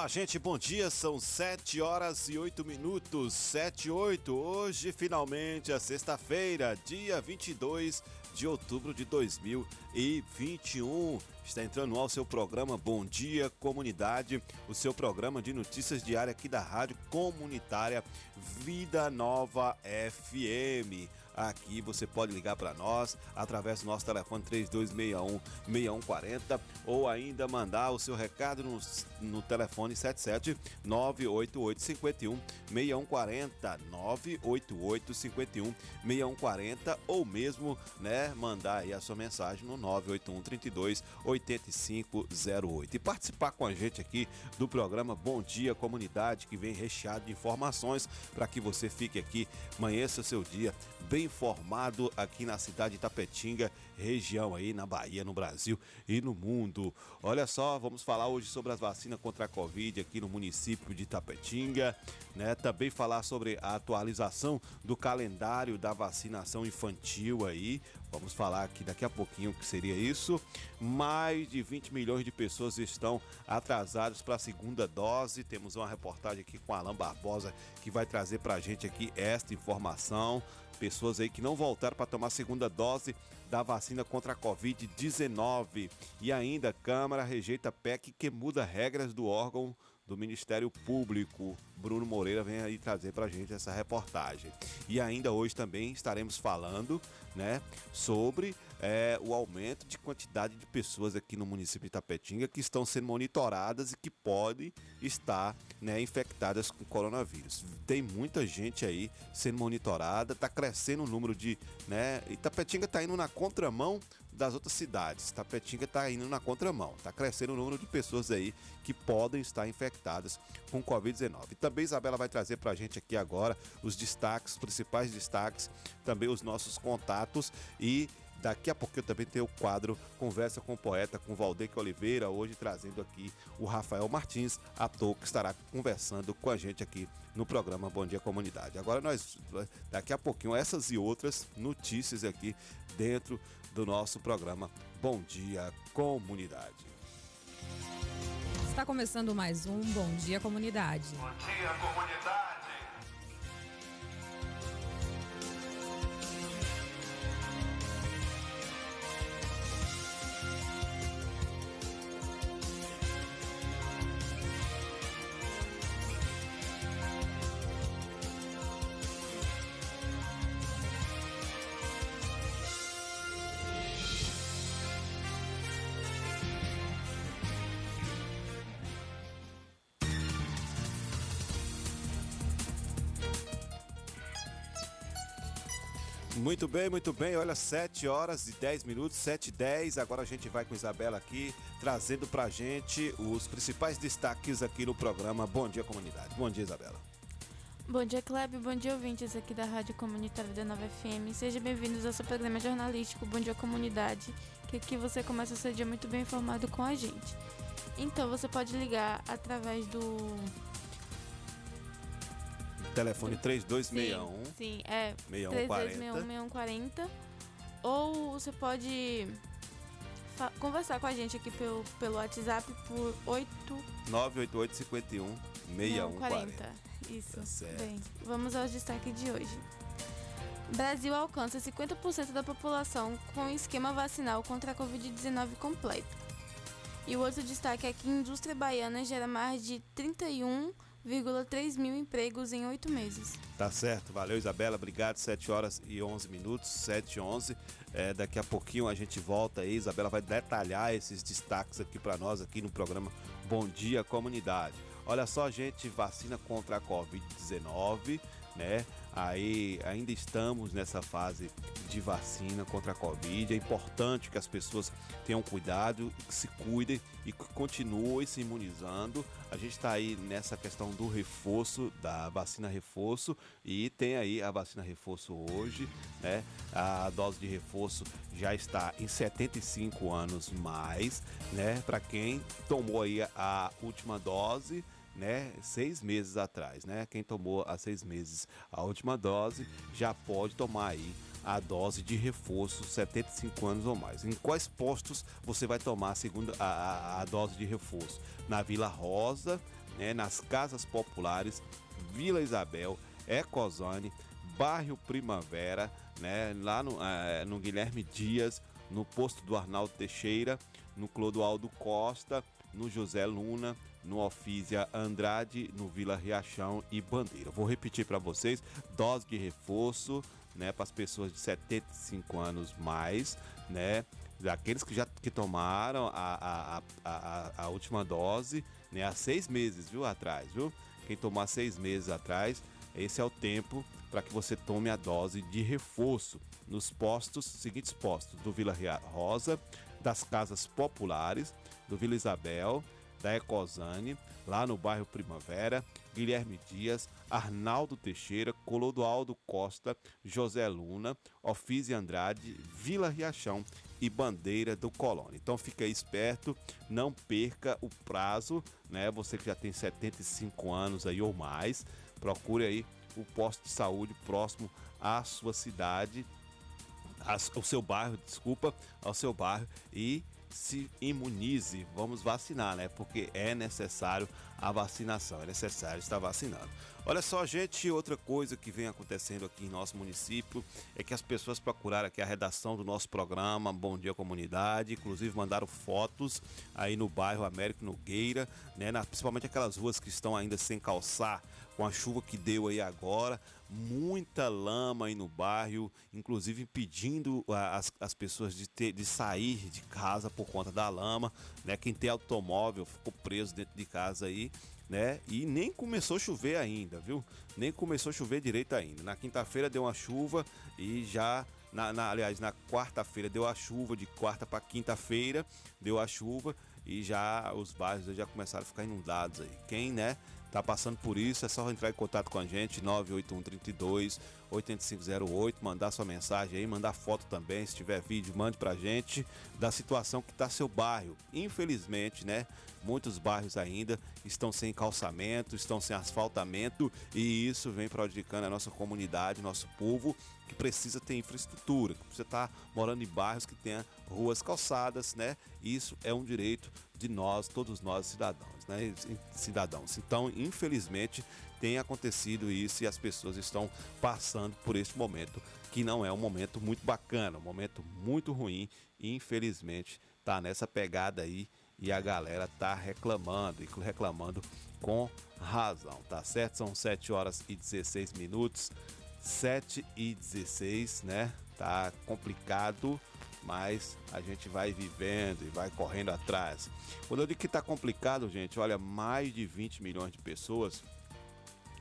Olá, gente, bom dia. São 7 horas e 8 minutos. 7 e 8. Hoje, finalmente, a sexta-feira, dia 22 de outubro de 2021. Está entrando ao seu programa Bom Dia Comunidade, o seu programa de notícias diária aqui da Rádio Comunitária Vida Nova FM. Aqui você pode ligar para nós através do nosso telefone 3261 6140 ou ainda mandar o seu recado no, no telefone 77 988 51 6140 988 51 6140 ou mesmo, né, mandar aí a sua mensagem no 981 32 8508 e participar com a gente aqui do programa Bom Dia Comunidade que vem recheado de informações para que você fique aqui, amanheça seu dia bem informado aqui na cidade de Tapetinga, região aí na Bahia, no Brasil e no mundo. Olha só, vamos falar hoje sobre as vacinas contra a Covid aqui no município de Tapetinga, né? Também falar sobre a atualização do calendário da vacinação infantil aí. Vamos falar aqui daqui a pouquinho o que seria isso. Mais de 20 milhões de pessoas estão atrasadas para a segunda dose. Temos uma reportagem aqui com Alan Barbosa que vai trazer para a gente aqui esta informação. Pessoas aí que não voltaram para tomar a segunda dose da vacina contra a Covid-19. E ainda, Câmara rejeita PEC que muda regras do órgão do Ministério Público. Bruno Moreira vem aí trazer para a gente essa reportagem. E ainda hoje também estaremos falando né, sobre é, o aumento de quantidade de pessoas aqui no município de Itapetinga que estão sendo monitoradas e que podem estar né, infectadas com coronavírus. Tem muita gente aí sendo monitorada, está crescendo o número de. Né, Itapetinga está indo na contramão das outras cidades. Tapetinga está indo na contramão. Está crescendo o número de pessoas aí que podem estar infectadas com Covid-19. E também Isabela vai trazer para a gente aqui agora os destaques, os principais destaques, também os nossos contatos e Daqui a pouco eu também tenho o quadro Conversa com o Poeta, com Valdeque Oliveira, hoje trazendo aqui o Rafael Martins, ator que estará conversando com a gente aqui no programa Bom Dia Comunidade. Agora nós, daqui a pouquinho, essas e outras notícias aqui dentro do nosso programa Bom Dia Comunidade. Está começando mais um Bom Dia Comunidade. Bom dia, comunidade. Muito bem, muito bem. Olha, 7 horas e 10 minutos, 7 e 10. Agora a gente vai com Isabela aqui, trazendo pra gente os principais destaques aqui no programa Bom Dia Comunidade. Bom dia, Isabela. Bom dia, Kleber. Bom dia, ouvintes aqui da Rádio Comunitária da Nova FM. Sejam bem-vindos ao seu programa jornalístico Bom Dia Comunidade, que aqui você começa o seu dia muito bem informado com a gente. Então, você pode ligar através do... Telefone 3261 Sim, sim é 6140. 3261-6140. Ou você pode conversar com a gente aqui pelo, pelo WhatsApp por 8... 988 51 6140. Isso. Tá certo. Bem, vamos aos destaques de hoje. Brasil alcança 50% da população com esquema vacinal contra a Covid-19 completo. E o outro destaque é que a indústria baiana gera mais de 31,3 mil empregos em oito meses. Tá certo, valeu Isabela, obrigado. 7 horas e 11 minutos, 7 e 11. É, daqui a pouquinho a gente volta aí. Isabela vai detalhar esses destaques aqui para nós, aqui no programa Bom Dia Comunidade. Olha só, gente, vacina contra a Covid-19, né? Aí ainda estamos nessa fase de vacina contra a Covid. É importante que as pessoas tenham cuidado, que se cuidem e que continuem se imunizando. A gente está aí nessa questão do reforço, da vacina reforço, e tem aí a vacina reforço hoje, né? A dose de reforço já está em 75 anos mais, né? Para quem tomou aí a última dose né, seis meses atrás, né? Quem tomou há seis meses a última dose já pode tomar aí a dose de reforço 75 anos ou mais. Em quais postos você vai tomar a segunda a, a, a dose de reforço? Na Vila Rosa, né, nas casas populares, Vila Isabel, Ecozone, Bairro Primavera, né, lá no, é, no Guilherme Dias, no posto do Arnaldo Teixeira, no Clodoaldo Costa, no José Luna, no Ofísia Andrade, no Vila Riachão e Bandeira. Vou repetir para vocês: dose de reforço, né, para as pessoas de 75 anos mais, né, daqueles que já que tomaram a, a, a, a, última dose, né, há seis meses, viu, atrás, viu? Quem tomar seis meses atrás, esse é o tempo para que você tome a dose de reforço nos postos, seguintes postos, do Vila Rosa, das casas populares, do Vila Isabel, da Ecosane, lá no bairro Primavera, Guilherme Dias, Arnaldo Teixeira, Clodoaldo Costa, José Luna, Ofísio Andrade, Vila Riachão e Bandeira do Colônia. Então fica esperto, não perca o prazo, né? Você que já tem 75 anos aí ou mais, procure aí o posto de saúde próximo à sua cidade, ao seu bairro, desculpa, ao seu bairro e se imunize, vamos vacinar, né? Porque é necessário a vacinação, é necessário estar vacinando. Olha só, gente, outra coisa que vem acontecendo aqui em nosso município é que as pessoas procuraram aqui a redação do nosso programa Bom Dia Comunidade, inclusive mandaram fotos aí no bairro Américo Nogueira, né? Na, principalmente aquelas ruas que estão ainda sem calçar, com a chuva que deu aí agora, muita lama aí no bairro, inclusive impedindo as, as pessoas de, ter, de sair de casa por conta da lama, né? Quem tem automóvel ficou preso dentro de casa aí, né? E nem começou a chover ainda, viu? Nem começou a chover direito ainda. Na quinta-feira deu uma chuva e já na, na, aliás, na quarta-feira deu a chuva, de quarta para quinta-feira deu a chuva e já os bairros já começaram a ficar inundados aí. Quem, né, tá passando por isso, é só entrar em contato com a gente, 981 32 8508, mandar sua mensagem aí, mandar foto também, se tiver vídeo, mande pra gente da situação que tá seu bairro. Infelizmente, né, muitos bairros ainda estão sem calçamento, estão sem asfaltamento e isso vem prejudicando a nossa comunidade, nosso povo que precisa ter infraestrutura, que precisa estar tá morando em bairros que tenha ruas calçadas, né? Isso é um direito de nós, todos nós cidadãos, né? Cidadãos. Então, infelizmente, tem acontecido isso e as pessoas estão passando por este momento que não é um momento muito bacana, um momento muito ruim e infelizmente tá nessa pegada aí e a galera tá reclamando e reclamando com razão, tá certo? São 7 horas e 16 minutos, 7 e 16, né? Tá complicado, mas a gente vai vivendo e vai correndo atrás. Quando eu digo que tá complicado, gente, olha, mais de 20 milhões de pessoas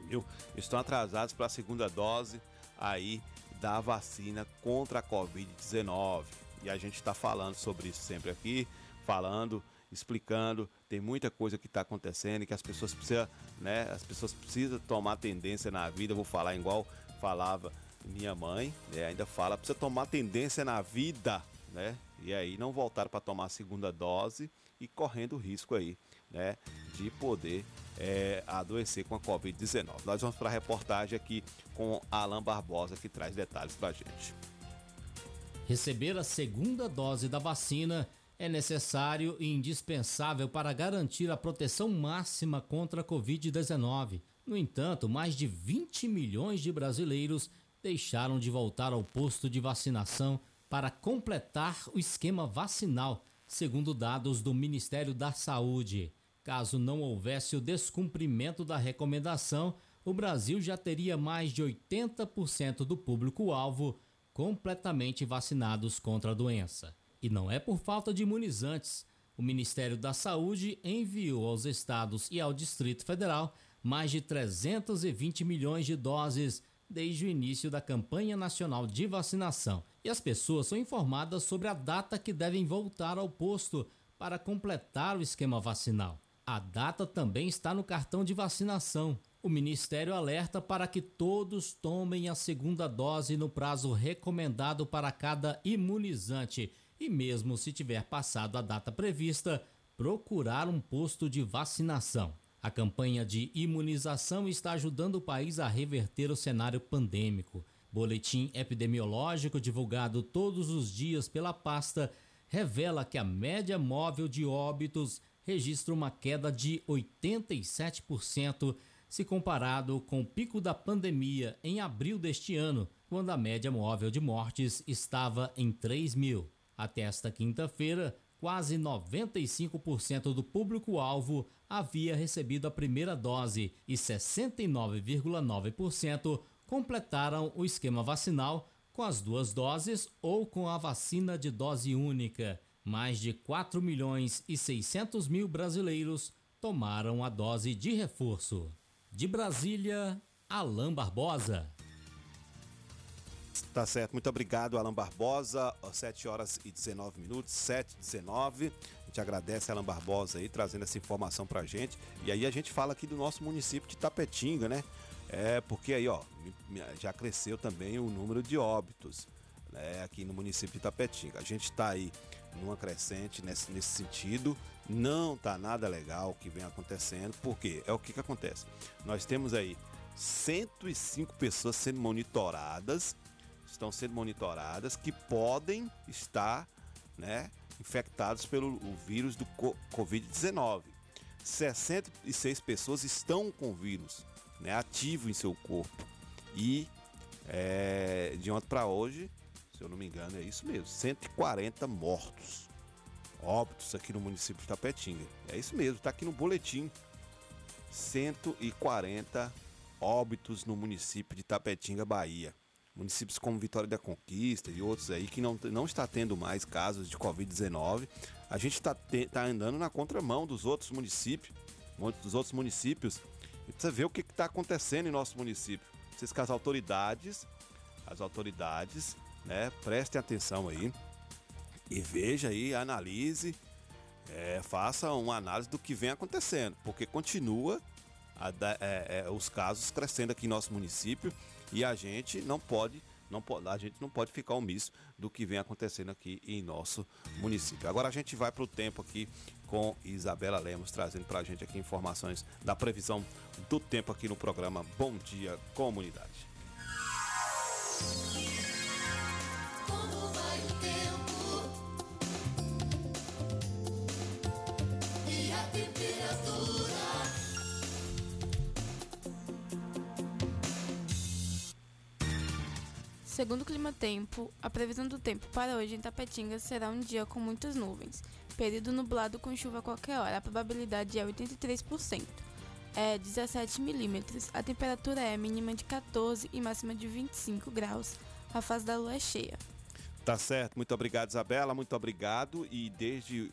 viu? Estão atrasados para a segunda dose aí da vacina contra a Covid-19. E a gente está falando sobre isso sempre aqui, falando, explicando. Tem muita coisa que está acontecendo e que as pessoas precisam, né? As pessoas precisam tomar tendência na vida. Eu vou falar igual falava minha mãe, né? ainda fala, precisa tomar tendência na vida, né? E aí não voltar para tomar a segunda dose e correndo risco aí, né? De poder é, adoecer com a Covid-19. Nós vamos para a reportagem aqui com Alan Barbosa, que traz detalhes para a gente. Receber a segunda dose da vacina é necessário e indispensável para garantir a proteção máxima contra a Covid-19. No entanto, mais de 20 milhões de brasileiros deixaram de voltar ao posto de vacinação para completar o esquema vacinal, segundo dados do Ministério da Saúde. Caso não houvesse o descumprimento da recomendação, o Brasil já teria mais de 80% do público-alvo completamente vacinados contra a doença. E não é por falta de imunizantes. O Ministério da Saúde enviou aos estados e ao Distrito Federal mais de 320 milhões de doses desde o início da campanha nacional de vacinação. E as pessoas são informadas sobre a data que devem voltar ao posto para completar o esquema vacinal. A data também está no cartão de vacinação. O Ministério alerta para que todos tomem a segunda dose no prazo recomendado para cada imunizante e, mesmo se tiver passado a data prevista, procurar um posto de vacinação. A campanha de imunização está ajudando o país a reverter o cenário pandêmico. Boletim epidemiológico divulgado todos os dias pela pasta revela que a média móvel de óbitos registra uma queda de 87% se comparado com o pico da pandemia em abril deste ano, quando a média móvel de mortes estava em 3 mil. Até esta quinta-feira, quase 95% do público-alvo havia recebido a primeira dose e 69,9% completaram o esquema vacinal com as duas doses ou com a vacina de dose única. Mais de 4 milhões e 600 mil brasileiros tomaram a dose de reforço. De Brasília, Alain Barbosa. Tá certo, muito obrigado, Alan Barbosa. 7 horas e 19 minutos, 7 e 19. A gente agradece Alan Barbosa aí, trazendo essa informação pra gente. E aí a gente fala aqui do nosso município de Tapetinga, né? É, porque aí, ó, já cresceu também o número de óbitos né, aqui no município de Tapetinga. A gente está aí numa crescente nesse, nesse sentido. Não tá nada legal o que vem acontecendo, porque é o que, que acontece. Nós temos aí 105 pessoas sendo monitoradas, estão sendo monitoradas, que podem estar né, infectados pelo vírus do Covid-19. 66 pessoas estão com o vírus né, ativo em seu corpo. E é, de ontem para hoje, se eu não me engano, é isso mesmo: 140 mortos óbitos aqui no município de Tapetinga. É isso mesmo, está aqui no boletim. 140 óbitos no município de Tapetinga, Bahia. Municípios como Vitória da Conquista e outros aí que não, não está tendo mais casos de Covid-19. A gente está tá andando na contramão dos outros municípios, dos outros municípios. Precisa ver o que está acontecendo em nosso município. Precisa que as autoridades, as autoridades, né, prestem atenção aí e veja aí, analise, é, faça uma análise do que vem acontecendo, porque continua a, é, é, os casos crescendo aqui em nosso município e a gente não pode não a gente não pode ficar omisso do que vem acontecendo aqui em nosso município. Agora a gente vai para o tempo aqui com Isabela Lemos, trazendo para a gente aqui informações da previsão do tempo aqui no programa Bom Dia Comunidade. Segundo o Clima Tempo, a previsão do tempo para hoje em Tapetinga será um dia com muitas nuvens, período nublado com chuva a qualquer hora, a probabilidade é 83%. É 17 milímetros, a temperatura é mínima de 14 e máxima de 25 graus. A fase da lua é cheia. Tá certo, muito obrigado Isabela, muito obrigado. E desde,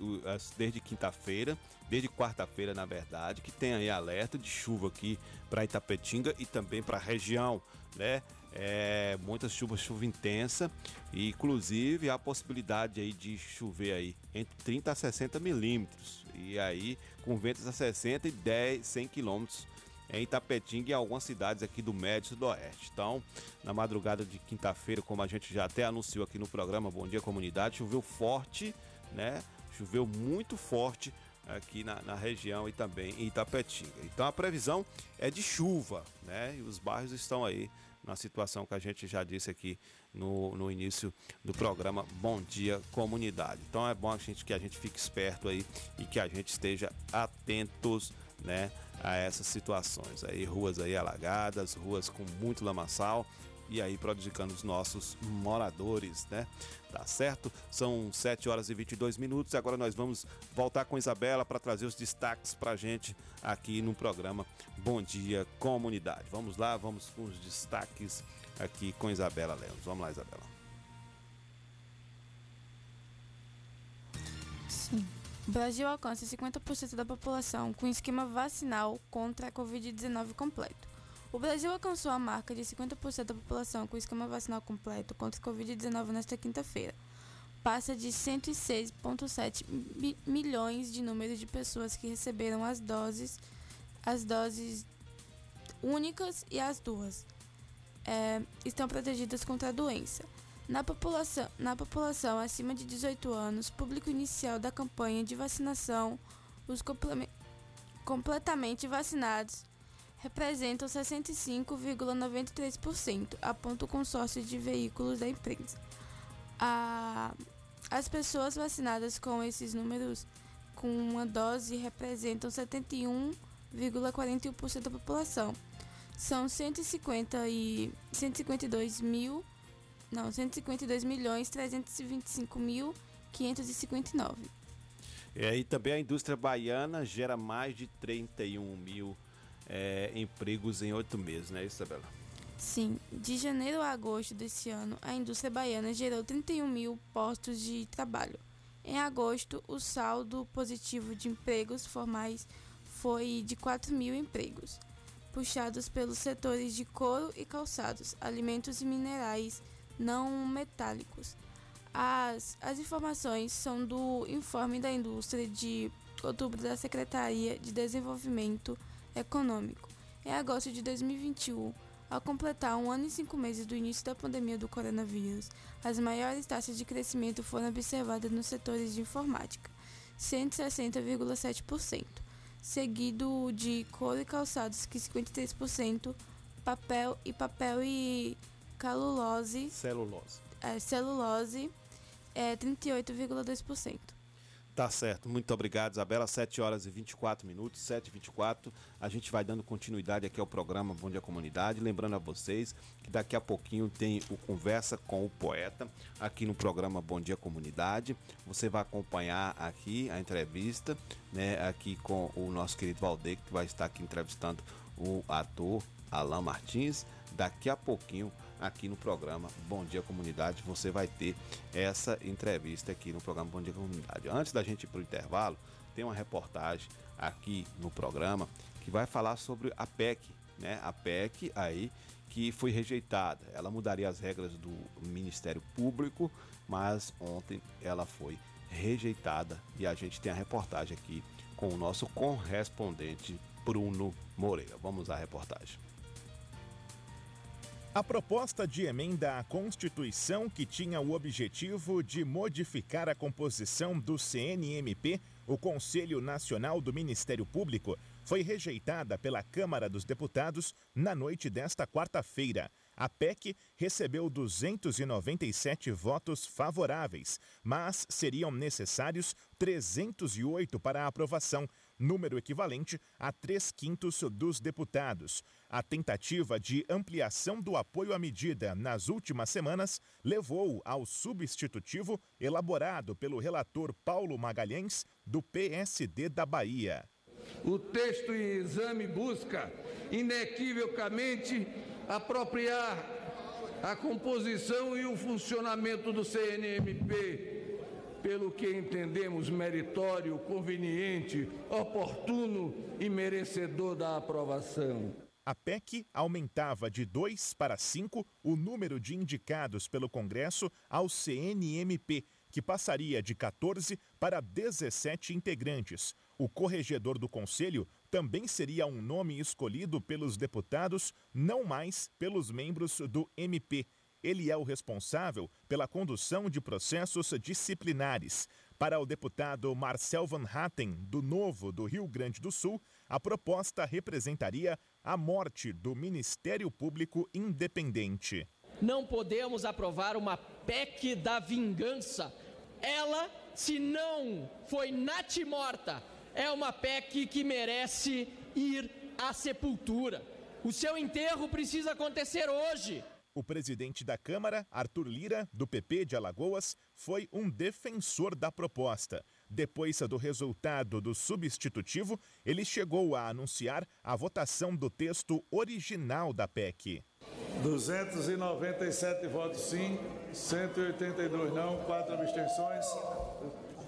desde quinta-feira, desde quarta-feira na verdade, que tem aí alerta de chuva aqui para Itapetinga e também para a região, né? É, muitas chuvas, chuva intensa, e inclusive a possibilidade aí de chover aí entre 30 a 60 milímetros, e aí com ventos a 60 e 10, 100 quilômetros em Itapetinga e algumas cidades aqui do médio sudoeste. Então, na madrugada de quinta-feira, como a gente já até anunciou aqui no programa Bom Dia Comunidade, choveu forte, né? Choveu muito forte aqui na, na, região e também em Itapetinga. Então a previsão é de chuva, né? E os bairros estão aí na situação que a gente já disse aqui no, no início do programa Bom Dia Comunidade. Então é bom a gente, que a gente fique esperto aí e que a gente esteja atentos, né, a essas situações aí, ruas aí alagadas, ruas com muito lamaçal e aí prejudicando os nossos moradores, né? Tá certo? São 7 horas e 22 minutos. Agora nós vamos voltar com Isabela para trazer os destaques para a gente aqui no programa Bom Dia Comunidade. Vamos lá, vamos com os destaques aqui com Isabela Lemos. Vamos lá, Isabela. Sim. Brasil alcança 50% da população com esquema vacinal contra a Covid-19 completo. O Brasil alcançou a marca de 50% da população com esquema vacinal completo contra o Covid-19 nesta quinta-feira. Passa de 106,7 mi milhões de número de pessoas que receberam as doses, as doses únicas e as duas é, estão protegidas contra a doença. Na população, na população acima de 18 anos, público inicial da campanha de vacinação, os completamente vacinados representam 65,93%, aponta o consórcio de veículos da imprensa. A, as pessoas vacinadas com esses números com uma dose representam 71,41% da população. São 150 e 152 mil, não, 152 milhões 325 mil 559. É, e também a indústria baiana gera mais de 31 mil é, empregos em oito meses, né, Isabela? Sim, de janeiro a agosto desse ano, a indústria baiana gerou 31 mil postos de trabalho. Em agosto, o saldo positivo de empregos formais foi de 4 mil empregos, puxados pelos setores de couro e calçados, alimentos e minerais não metálicos. As, as informações são do Informe da Indústria de outubro da Secretaria de Desenvolvimento Econômico. Em agosto de 2021, ao completar um ano e cinco meses do início da pandemia do coronavírus, as maiores taxas de crescimento foram observadas nos setores de informática, 160,7%, seguido de couro e calçados, que 53%, papel e papel e calulose, celulose, é, celulose é 38,2%. Tá certo, muito obrigado, Isabela. 7 horas e 24 minutos, 7 e 24 A gente vai dando continuidade aqui ao programa Bom Dia Comunidade. Lembrando a vocês que daqui a pouquinho tem o Conversa com o Poeta aqui no programa Bom Dia Comunidade. Você vai acompanhar aqui a entrevista, né? Aqui com o nosso querido Valdeir, que vai estar aqui entrevistando o ator Alain Martins. Daqui a pouquinho aqui no programa Bom Dia Comunidade. Você vai ter essa entrevista aqui no programa Bom Dia Comunidade. Antes da gente ir para o intervalo, tem uma reportagem aqui no programa que vai falar sobre a PEC, né? A PEC aí que foi rejeitada. Ela mudaria as regras do Ministério Público, mas ontem ela foi rejeitada e a gente tem a reportagem aqui com o nosso correspondente Bruno Moreira. Vamos à reportagem. A proposta de emenda à Constituição, que tinha o objetivo de modificar a composição do CNMP, o Conselho Nacional do Ministério Público, foi rejeitada pela Câmara dos Deputados na noite desta quarta-feira. A PEC recebeu 297 votos favoráveis, mas seriam necessários 308 para a aprovação, número equivalente a três quintos dos deputados. A tentativa de ampliação do apoio à medida nas últimas semanas levou ao substitutivo elaborado pelo relator Paulo Magalhães, do PSD da Bahia. O texto em exame busca inequivocamente apropriar a composição e o funcionamento do CNMP, pelo que entendemos meritório, conveniente, oportuno e merecedor da aprovação. A PEC aumentava de 2 para 5 o número de indicados pelo Congresso ao CNMP, que passaria de 14 para 17 integrantes. O corregedor do Conselho também seria um nome escolhido pelos deputados, não mais pelos membros do MP. Ele é o responsável pela condução de processos disciplinares. Para o deputado Marcel Van Hatten, do Novo do Rio Grande do Sul, a proposta representaria a morte do Ministério Público Independente. Não podemos aprovar uma PEC da vingança. Ela, se não foi natimorta, é uma PEC que merece ir à sepultura. O seu enterro precisa acontecer hoje. O presidente da Câmara, Arthur Lira, do PP de Alagoas, foi um defensor da proposta. Depois do resultado do substitutivo, ele chegou a anunciar a votação do texto original da PEC. 297 votos sim, 182 não, 4 abstenções.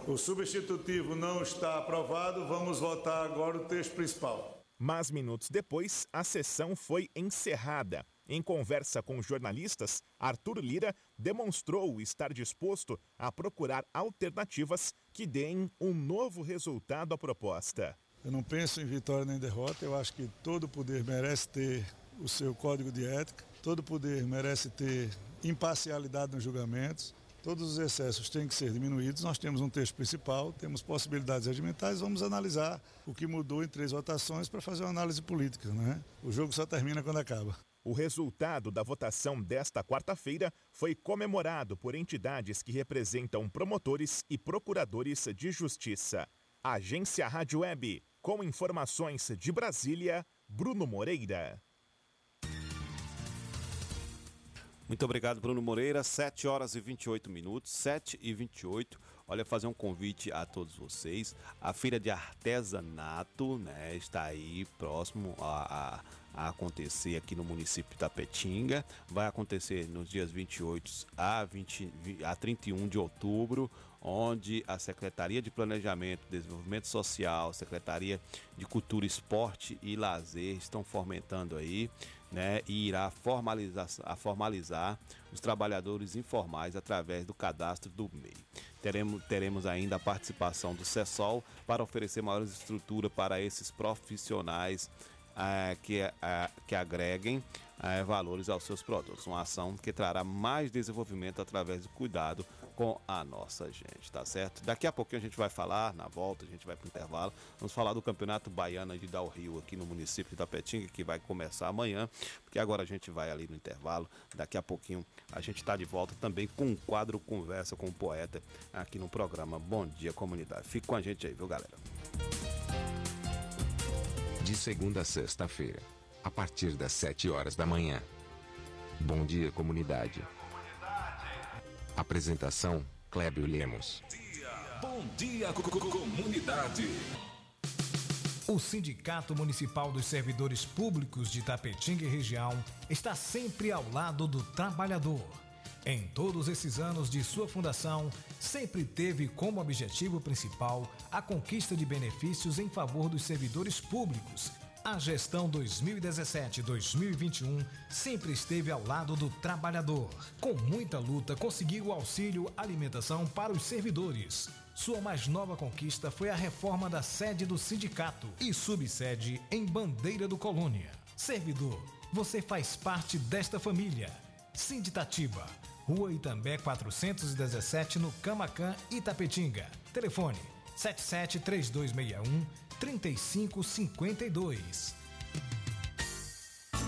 O substitutivo não está aprovado. Vamos votar agora o texto principal. Mas minutos depois, a sessão foi encerrada. Em conversa com jornalistas, Arthur Lira demonstrou estar disposto a procurar alternativas que deem um novo resultado à proposta. Eu não penso em vitória nem derrota, eu acho que todo poder merece ter o seu código de ética, todo poder merece ter imparcialidade nos julgamentos, todos os excessos têm que ser diminuídos. Nós temos um texto principal, temos possibilidades regimentais, vamos analisar o que mudou em três votações para fazer uma análise política. Né? O jogo só termina quando acaba. O resultado da votação desta quarta-feira foi comemorado por entidades que representam promotores e procuradores de justiça. Agência Rádio Web, com informações de Brasília, Bruno Moreira. Muito obrigado, Bruno Moreira. 7 horas e 28 minutos, 7 e 28. Olha, fazer um convite a todos vocês. A feira de artesanato, né, está aí próximo a, a, a acontecer aqui no município da Petinga. Vai acontecer nos dias 28 a, 20, a 31 de outubro, onde a Secretaria de Planejamento Desenvolvimento Social, Secretaria de Cultura, Esporte e Lazer estão fomentando aí né, e irá formalizar, a formalizar os trabalhadores informais através do cadastro do MEI. Teremos, teremos ainda a participação do CESOL para oferecer maior estrutura para esses profissionais eh, que, eh, que agreguem valores aos seus produtos. Uma ação que trará mais desenvolvimento através do cuidado com a nossa gente, tá certo? Daqui a pouquinho a gente vai falar, na volta, a gente vai para o intervalo, vamos falar do Campeonato Baiano de Dal Rio aqui no município de Tapetinga, que vai começar amanhã, porque agora a gente vai ali no intervalo, daqui a pouquinho a gente está de volta também com um quadro Conversa com o Poeta aqui no programa Bom Dia Comunidade. Fique com a gente aí, viu galera? De segunda a sexta-feira, a partir das 7 horas da manhã. Bom dia, comunidade. Apresentação: Clébio Lemos. Bom dia, co- co- comunidade. O Sindicato Municipal dos Servidores Públicos de Tapetinga e região está sempre ao lado do trabalhador. Em todos esses anos de sua fundação, sempre teve como objetivo principal a conquista de benefícios em favor dos servidores públicos. A gestão 2017-2021 sempre esteve ao lado do trabalhador. Com muita luta, conseguiu o auxílio alimentação para os servidores. Sua mais nova conquista foi a reforma da sede do sindicato e subsede em Bandeira do Colônia. Servidor, você faz parte desta família. Sinditatiba, Rua Itambé 417, no Camacan, Itapetinga. Telefone 77 3261 3552.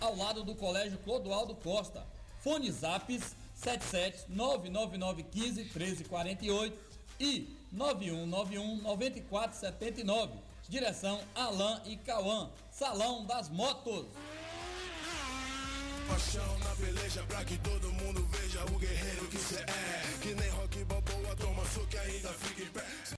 ao lado do Colégio Clodoaldo Costa. Fone Zaps 77 99915 1348 e 9191 9479. Direção Alain e Cauã. Salão das Motos. Paixão na peleja pra que todo mundo veja o guerreiro que cê é. Que nem rock balboa, toma soco e ainda fica em pé.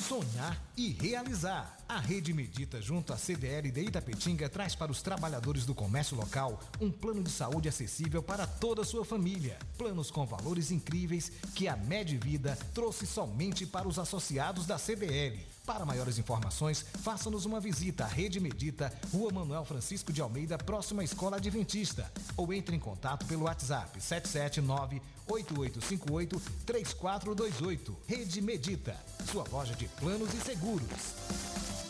Sonhar e realizar. A Rede Medita, junto à CDL de Itapetinga, traz para os trabalhadores do comércio local um plano de saúde acessível para toda a sua família. Planos com valores incríveis que a Medvida trouxe somente para os associados da CDL. Para maiores informações, faça-nos uma visita à Rede Medita, Rua Manuel Francisco de Almeida, próxima à Escola Adventista. Ou entre em contato pelo WhatsApp 779 8858 3428. Rede Medita, sua loja de planos e seguros.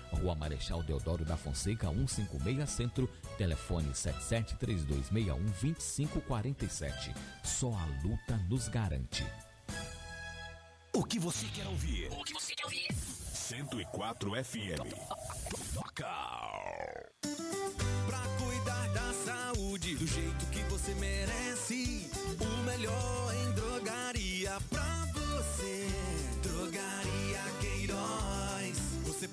Rua Marechal Deodoro da Fonseca, 156 Centro, telefone 7732612547. Só a luta nos garante. O que você quer ouvir? O que você quer ouvir? 104 FM. Toca! Pra cuidar da saúde do jeito que você merece. O melhor em drogaria pra você. Drogaria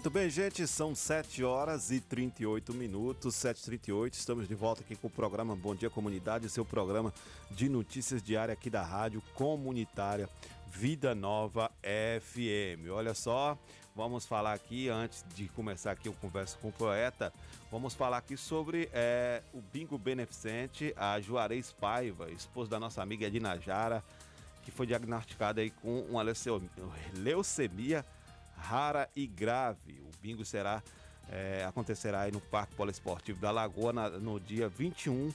Muito bem, gente, são 7 horas e 38 minutos, 7h38. Estamos de volta aqui com o programa Bom Dia Comunidade, seu programa de notícias diária aqui da Rádio Comunitária Vida Nova FM. Olha só, vamos falar aqui, antes de começar aqui o Conversa com o Poeta, vamos falar aqui sobre eh, o Bingo Beneficente, a Juarez Paiva, esposa da nossa amiga Edina Jara, que foi diagnosticada aí com uma leucemia rara e grave. O bingo será é, acontecerá aí no Parque Poliesportivo da Lagoa na- no dia 21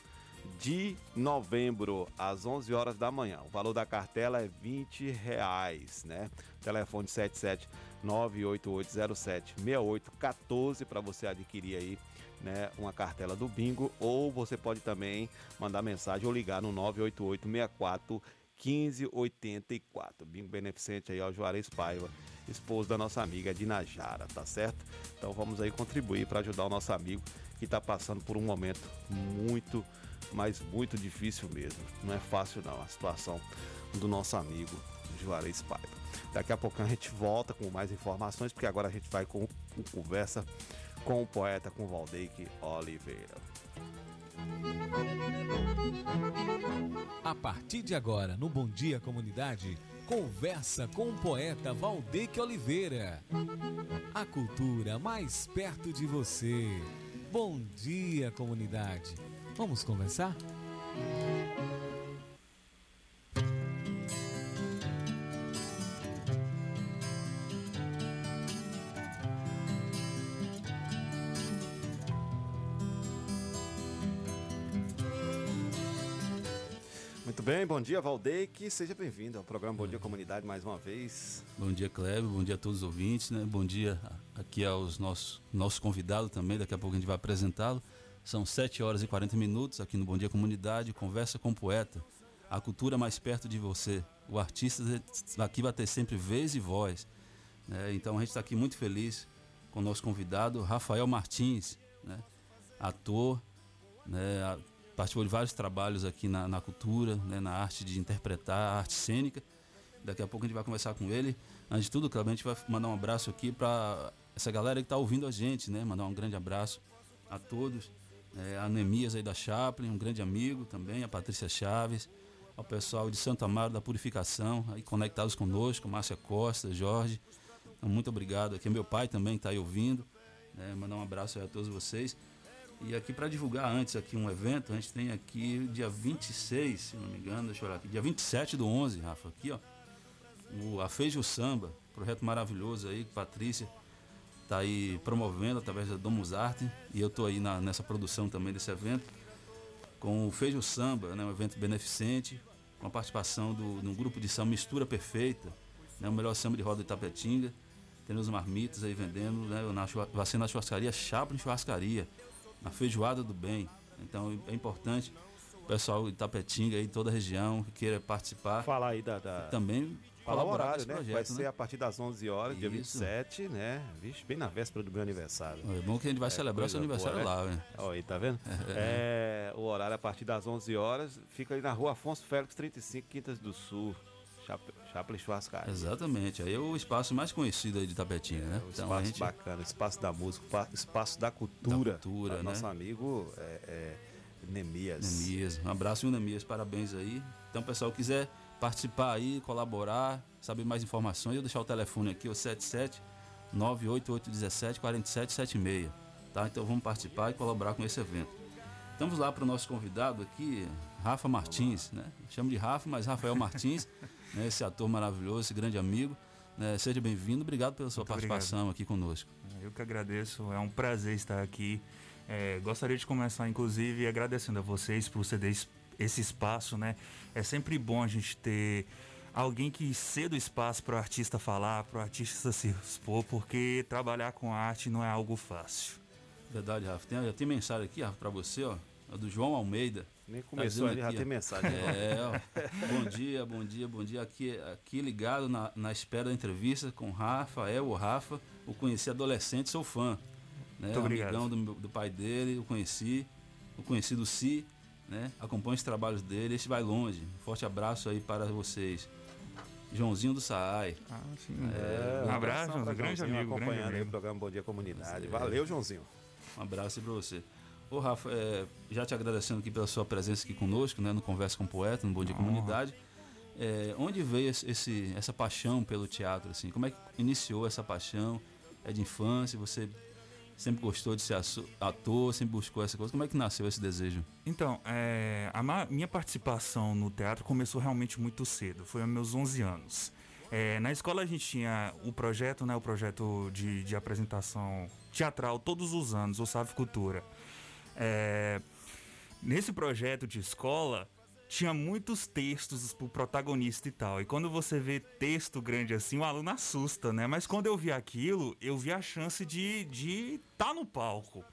de novembro, às 11 horas da manhã. O valor da cartela é 20 reais, né? Telefone 77 98807 6814 para você adquirir aí né, uma cartela do bingo ou você pode também mandar mensagem ou ligar no 988 64 1584. Bingo beneficente aí ao Juarez Paiva, esposo da nossa amiga Dinajara, tá certo? Então vamos aí contribuir para ajudar o nosso amigo que está passando por um momento muito, mas muito difícil mesmo. Não é fácil não a situação do nosso amigo Juarez Paiva. Daqui a pouco a gente volta com mais informações, porque agora a gente vai com, com conversa com o poeta, com Valdeque Oliveira. A partir de agora, no Bom Dia Comunidade, conversa com o poeta Valdeque Oliveira. A cultura mais perto de você. Bom dia, comunidade. Vamos conversar? Bem, bom dia Valdeque, seja bem-vindo ao programa Bom Dia Comunidade mais uma vez. Bom dia, Kleber. Bom dia a todos os ouvintes. Né? Bom dia aqui aos nossos, nossos convidados também. Daqui a pouco a gente vai apresentá-lo. São 7 horas e 40 minutos aqui no Bom Dia Comunidade. Conversa com o poeta. A cultura mais perto de você. O artista aqui vai ter sempre vez e voz. né? Então a gente está aqui muito feliz com o nosso convidado, Rafael Martins, né? ator, né? Participou de vários trabalhos aqui na, na cultura, né? na arte de interpretar, arte cênica. Daqui a pouco a gente vai conversar com ele. Antes de tudo, Cleber, a gente vai mandar um abraço aqui para essa galera que está ouvindo a gente, né? Mandar um grande abraço a todos. É, a Neemias aí da Chaplin, um grande amigo também, a Patrícia Chaves, ao pessoal de Santo Amaro da Purificação, aí conectados conosco, Márcia Costa, Jorge. Então, muito obrigado. Aqui meu pai também está aí ouvindo. Né? Mandar um abraço a todos vocês. E aqui para divulgar antes aqui um evento, a gente tem aqui dia 26, se não me engano, deixa eu olhar aqui, dia 27 do 11, Rafa, aqui ó, o A Feijo Samba, projeto maravilhoso aí, que Patrícia tá aí promovendo através da Domus Arte, e eu tô aí na- nessa produção também desse evento, com o Feijo Samba, né, um evento beneficente, com a participação do, de um grupo de samba Mistura Perfeita, né, o melhor samba de roda de Tapetinga, tendo os marmitas aí vendendo, né, na, ser na churrascaria Chaplin Churrascaria, na Feijoada do Bem. Então é importante o pessoal de Tapetinga aí, toda a região, que queira participar. Falar aí da. da... Também Falar o horário, né? projeto, Vai né? ser a partir das 11 horas, dia Isso. 27, né? Vixe, bem na véspera do meu aniversário. É bom que a gente vai celebrar seu aniversário boa, lá, né? Olha aí, tá vendo? É, o horário é a partir das 11 horas, fica ali na rua Afonso Félix, 35, Quintas do Sul, Chaplin Churrascaria. Exatamente. Aí é o espaço mais conhecido aí de Tapetinga, né? O espaço bacana, espaço da música, pa- espaço da cultura. Da cultura, né? Nosso amigo é, é, Nemias. Nemias. Um abraço, Nemias. Parabéns aí. Então, pessoal, quiser participar aí, colaborar, saber mais informações, eu deixar o telefone aqui, o 77 98817 4776. Tá? Então vamos participar e colaborar com esse evento. Estamos lá para o nosso convidado aqui, Rafa Martins, né? Chamo de Rafa, mas Rafael Martins, né? esse ator maravilhoso, esse grande amigo. Né? Seja bem-vindo, obrigado pela sua Muito participação obrigado. aqui conosco. Eu que agradeço, é um prazer estar aqui. É, gostaria de começar, inclusive, agradecendo a vocês por ceder es- esse espaço, né? É sempre bom a gente ter alguém que ceda o espaço para o artista falar, para o artista se expor, porque trabalhar com arte não é algo fácil. Verdade, Rafa. Tem, tem mensagem aqui, Rafa, para você, ó. Do João Almeida. Nem Tá começou ainda, já tem mensagem. É, ó. Bom dia, bom dia, bom dia. Aqui, aqui ligado na, na espera da entrevista com Rafael, o Rafa. O conheci adolescente, sou fã. Né? Muito obrigado. Amigão do, do pai dele, o conheci. O conheci do Si, né? Acompanho os trabalhos dele. Esse vai longe. Forte abraço aí para vocês. Joãozinho do Saai. Ah, sim. É, Um abraço, um grande Joãozinho amigo, grande acompanhando aí amigo. o programa Bom Dia Comunidade. É. Valeu, Joãozinho. Um abraço aí pra você. Ô Rafa, é, já te agradecendo aqui pela sua presença aqui conosco, né, no Conversa com o Poeta, no Bom Dia. Comunidade. É, onde veio esse, essa paixão pelo teatro? Assim? Como é que iniciou essa paixão? É de infância? Você sempre gostou de ser ator? Sempre buscou essa coisa? Como é que nasceu esse desejo? Então, é, a minha participação no teatro começou realmente muito cedo, foi aos meus 11 anos. É, na escola a gente tinha o projeto, né, o projeto de, de apresentação teatral todos os anos, o Save Cultura. É, nesse projeto de escola tinha muitos textos pro protagonista e tal. E quando você vê texto grande assim, o aluno assusta, né? Mas quando eu vi aquilo, eu vi a chance de de estar no palco.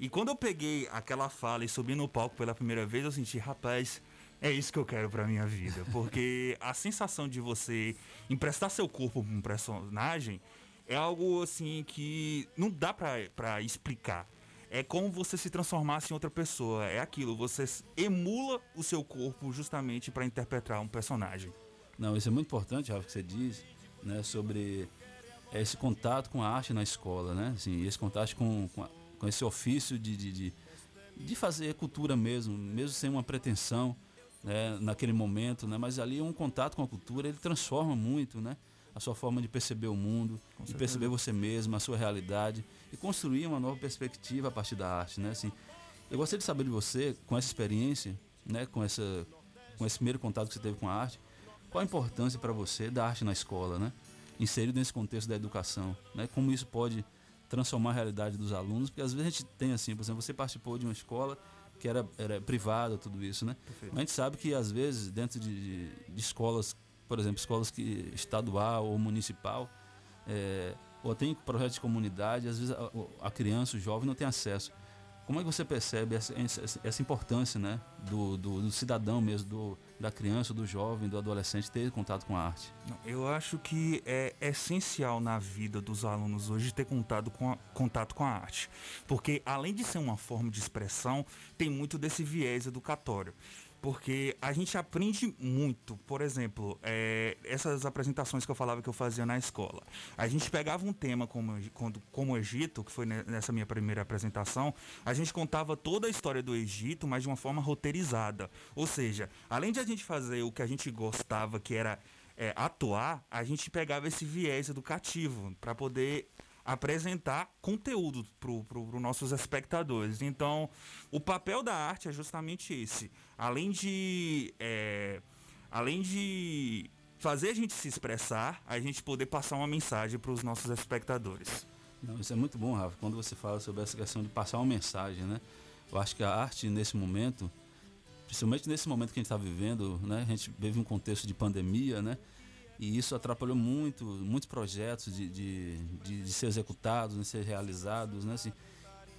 E quando eu peguei aquela fala e subi no palco pela primeira vez, eu senti, rapaz, é isso que eu quero pra minha vida. Porque a sensação de você emprestar seu corpo pra um personagem é algo assim que não dá pra, pra explicar. É como você se transformasse em outra pessoa. É aquilo, você emula o seu corpo justamente pra interpretar um personagem. Não, isso é muito importante, Rafa, que você diz, né, sobre esse contato com a arte na escola, né? Assim, esse contato com, com, a- com esse ofício de, de, de, de fazer cultura mesmo, mesmo sem uma pretensão, né, naquele momento, né? Mas ali um contato com a cultura, ele transforma muito, né? A sua forma de perceber o mundo, de perceber você mesmo, a sua realidade e construir uma nova perspectiva a partir da arte, né? Assim, eu gostaria de saber de você, com essa experiência, né, com essa com esse primeiro contato que você teve com a arte, qual a importância para você da arte na escola, né? Inserido nesse contexto da educação, né? Como isso pode transformar a realidade dos alunos, porque às vezes a gente tem assim, por exemplo, você participou de uma escola que era, era privada, tudo isso, né? Mas a gente sabe que às vezes dentro de, de, de escolas, por exemplo, escolas que estadual ou municipal, é, ou tem projetos de comunidade, às vezes a, a criança, o jovem não tem acesso. Como é que você percebe essa, essa, importância né, do, do, do cidadão mesmo, do, da criança, do jovem, do adolescente ter contato com a arte? Eu acho que é essencial na vida dos alunos hoje ter contato com a, contato com a arte. Porque além de ser uma forma de expressão, tem muito desse viés educatório. Porque a gente aprende muito, por exemplo, é, essas apresentações que eu falava que eu fazia na escola. A gente pegava um tema como, como o Egito, que foi ne- nessa minha primeira apresentação, a gente contava toda a história do Egito, mas de uma forma roteirizada. Ou seja, além de a gente fazer o que a gente gostava, que era é, atuar, a gente pegava esse viés educativo para poder apresentar conteúdo para os nossos espectadores. Então, o papel da arte é justamente esse. Além de, é, além de fazer a gente se expressar, a gente poder passar uma mensagem para os nossos espectadores. Não, isso é muito bom, Rafa, quando você fala sobre essa questão de passar uma mensagem, né? Eu acho que a arte nesse momento, principalmente nesse momento que a gente está vivendo, né? A gente vive um contexto de pandemia, né? E isso atrapalhou muito, muitos projetos de, de, de, de ser executados, de ser realizados, né? Assim,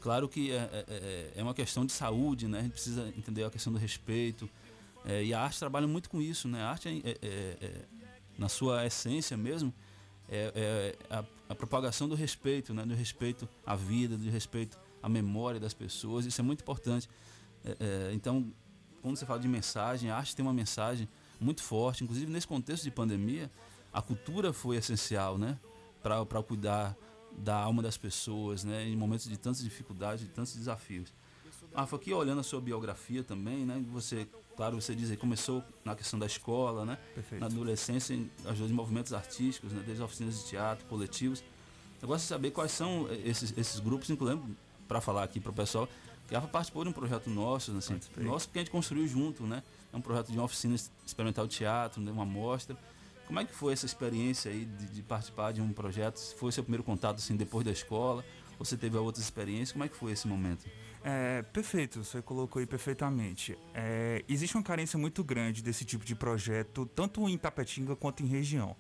claro que é, é- é, é uma questão de saúde, né? A gente precisa entender a questão do respeito. É, e a arte trabalha muito com isso, né? A arte, é- é- na sua essência mesmo, é, a, a propagação do respeito, né? Do respeito à vida, do respeito à memória das pessoas. Isso é muito importante. Então, quando você fala de mensagem, a arte tem uma mensagem muito forte. Inclusive, nesse contexto de pandemia, a cultura foi essencial, né? Para cuidar da alma das pessoas, né? Em momentos de tantas dificuldades, de tantos desafios. Rafa, aqui olhando a sua biografia também, né? Você, claro, você diz aí, começou na questão da escola, né? Perfeito. Na adolescência, ajudou em movimentos artísticos, né? Desde oficinas de teatro, coletivos. Eu gosto de saber quais são esses, esses grupos, incluindo, para falar aqui para o pessoal, que a Rafa participou de um projeto nosso, assim, nosso que a gente construiu junto, né? É um projeto de uma oficina experimental de teatro, né? uma mostra. Como é que foi essa experiência aí de, de participar de um projeto? Foi seu primeiro contato assim depois da escola? Você teve outras experiências? Como é que foi esse momento? É, perfeito, você colocou aí perfeitamente. É, existe uma carência muito grande desse tipo de projeto, tanto em Tapetinga quanto em região.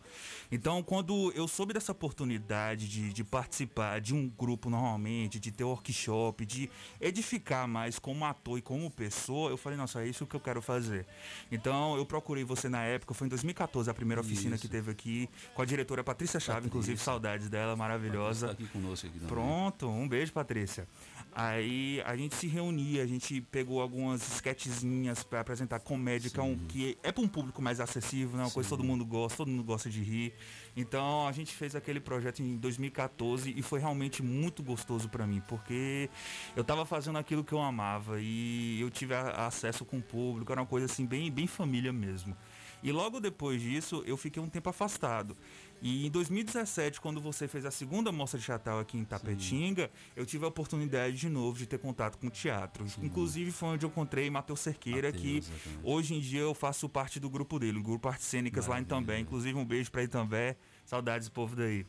Então, quando eu soube dessa oportunidade de, de participar de um grupo normalmente, de ter workshop, de edificar mais como ator e como pessoa, eu falei, nossa, é isso que eu quero fazer. Então, eu procurei você na época, foi em 2014 a primeira oficina Isso. que teve aqui, com a diretora Patrícia Chave, inclusive, saudades dela, maravilhosa. Tá aqui conosco aqui também. Pronto, um beijo, Patrícia. Aí a gente se reunia, a gente pegou algumas sketchzinhas para apresentar comédia, que é, um, que é para um público mais acessível, né? Uma coisa que todo mundo gosta, todo mundo gosta de rir. Então a gente fez aquele projeto em 2014 e foi realmente muito gostoso para mim, porque eu tava fazendo aquilo que eu amava e eu tive a- acesso com o público, era uma coisa assim bem, bem família mesmo. E logo depois disso, eu fiquei um tempo afastado. E em 2017, quando você fez a segunda mostra de teatral aqui em Tapetinga, eu tive a oportunidade de novo de ter contato com o teatro. Inclusive foi onde eu encontrei Matheus Cerqueira, que exatamente. hoje em dia eu faço parte do grupo dele, o grupo Artes Cênicas lá em També. Inclusive um beijo pra Itambé, saudades do povo daí.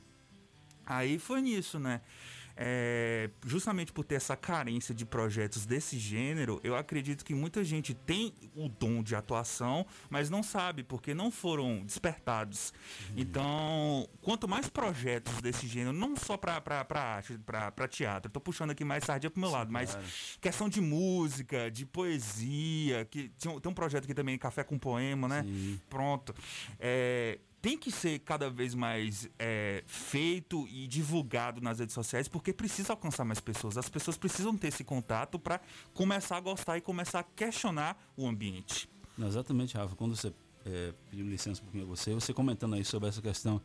Aí foi nisso, né? É, justamente por ter essa carência de projetos desse gênero, eu acredito que muita gente tem o dom de atuação, mas não sabe porque não foram despertados. Então, quanto mais projetos desse gênero, não só pra arte, pra, pra teatro, tô puxando aqui mais sardinha pro meu lado, mas claro. questão de música, de poesia, que tem um projeto aqui também, Café com Poema, né? Pronto. É, tem que ser cada vez mais é, feito e divulgado nas redes sociais, porque precisa alcançar mais pessoas. As pessoas precisam ter esse contato para começar a gostar e começar a questionar o ambiente. Exatamente, Rafa. Quando você é, pediu licença um pouquinho a você, você comentando aí sobre essa questão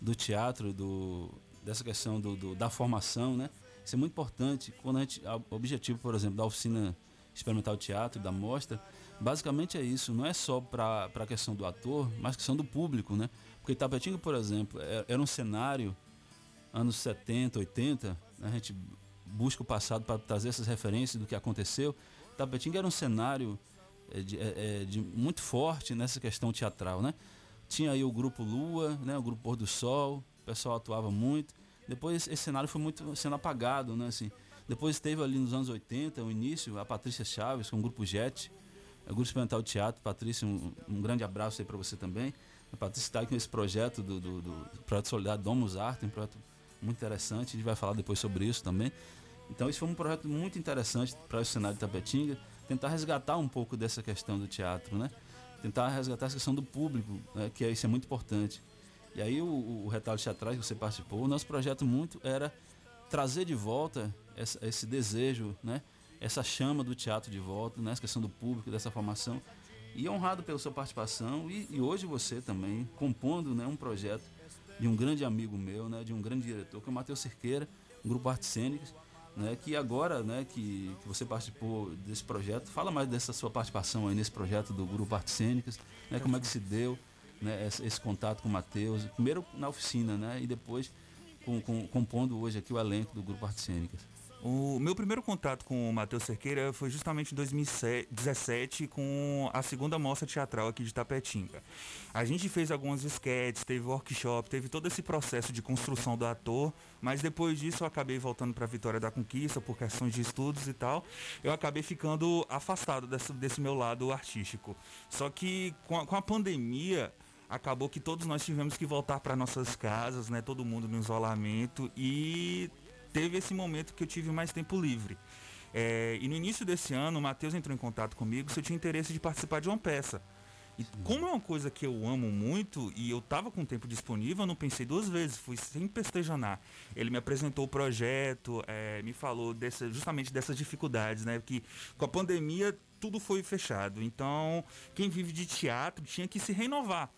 do teatro, do, dessa questão do, do- da formação, né? Isso é muito importante. Quando a gente, o objetivo, por exemplo, da oficina experimental de teatro, da mostra, basicamente é isso. Não é só para a questão do ator, mas questão do público, né? Porque Tapetinga, por exemplo, é- era um cenário anos 70, 80, né? a gente busca o passado para trazer essas referências do que aconteceu. Tapetinga era um cenário é, de, é, é, de muito forte nessa questão teatral, né? Tinha aí o grupo Lua, né? O grupo Pôr do Sol, o pessoal atuava muito. Depois esse cenário foi muito sendo apagado, né? Assim, depois teve ali nos anos 80, o início, a Patrícia Chaves com o grupo Jet, grupo experimental de teatro. Patrícia, um, um grande abraço aí para você também. A Patrícia está aqui nesse projeto do, do, do projeto solidário Domus Arte, um projeto muito interessante. A gente vai falar depois sobre isso também. Então, isso foi um projeto muito interessante para o cenário de Tapetinga, tentar resgatar um pouco dessa questão do teatro, né? Tentar resgatar essa questão do público, né? que é, isso é muito importante. E aí, o, o Retalho Teatrais que você participou, o nosso projeto muito era trazer de volta essa- esse desejo, né? Essa chama do teatro de volta, né? Essa questão do público, dessa formação. E honrado pela sua participação e, e hoje você também compondo né, um projeto de um grande amigo meu, né, de um grande diretor, que é o Matheus Cerqueira, um grupo Artes Cênicas, né, que agora né, que, que você participou desse projeto, fala mais dessa sua participação aí nesse projeto do grupo Artes Cênicas, né, como é que se deu né, esse, esse contato com o Matheus, primeiro na oficina né, e depois com, com- compondo hoje aqui o elenco do grupo Artes Cênicas. O meu primeiro contato com o Matheus Cerqueira foi justamente em 2017 com a segunda mostra teatral aqui de Tapetinga. A gente fez algumas sketches, teve workshop, teve todo esse processo de construção do ator, mas depois disso eu acabei voltando para Vitória da Conquista por questões de estudos e tal. Eu acabei ficando afastado desse, desse meu lado artístico. Só que com a, com a pandemia acabou que todos nós tivemos que voltar para nossas casas, né? Todo mundo no isolamento e teve esse momento que eu tive mais tempo livre. É, e no início desse ano, o Matheus entrou em contato comigo se eu tinha interesse de participar de uma peça. E como é uma coisa que eu amo muito e eu tava com tempo disponível, eu não pensei duas vezes, fui sem pestejanar. Ele me apresentou o projeto, é, me falou dessa, justamente dessas dificuldades, né? Que com a pandemia tudo foi fechado. Então, quem vive de teatro tinha que se renovar.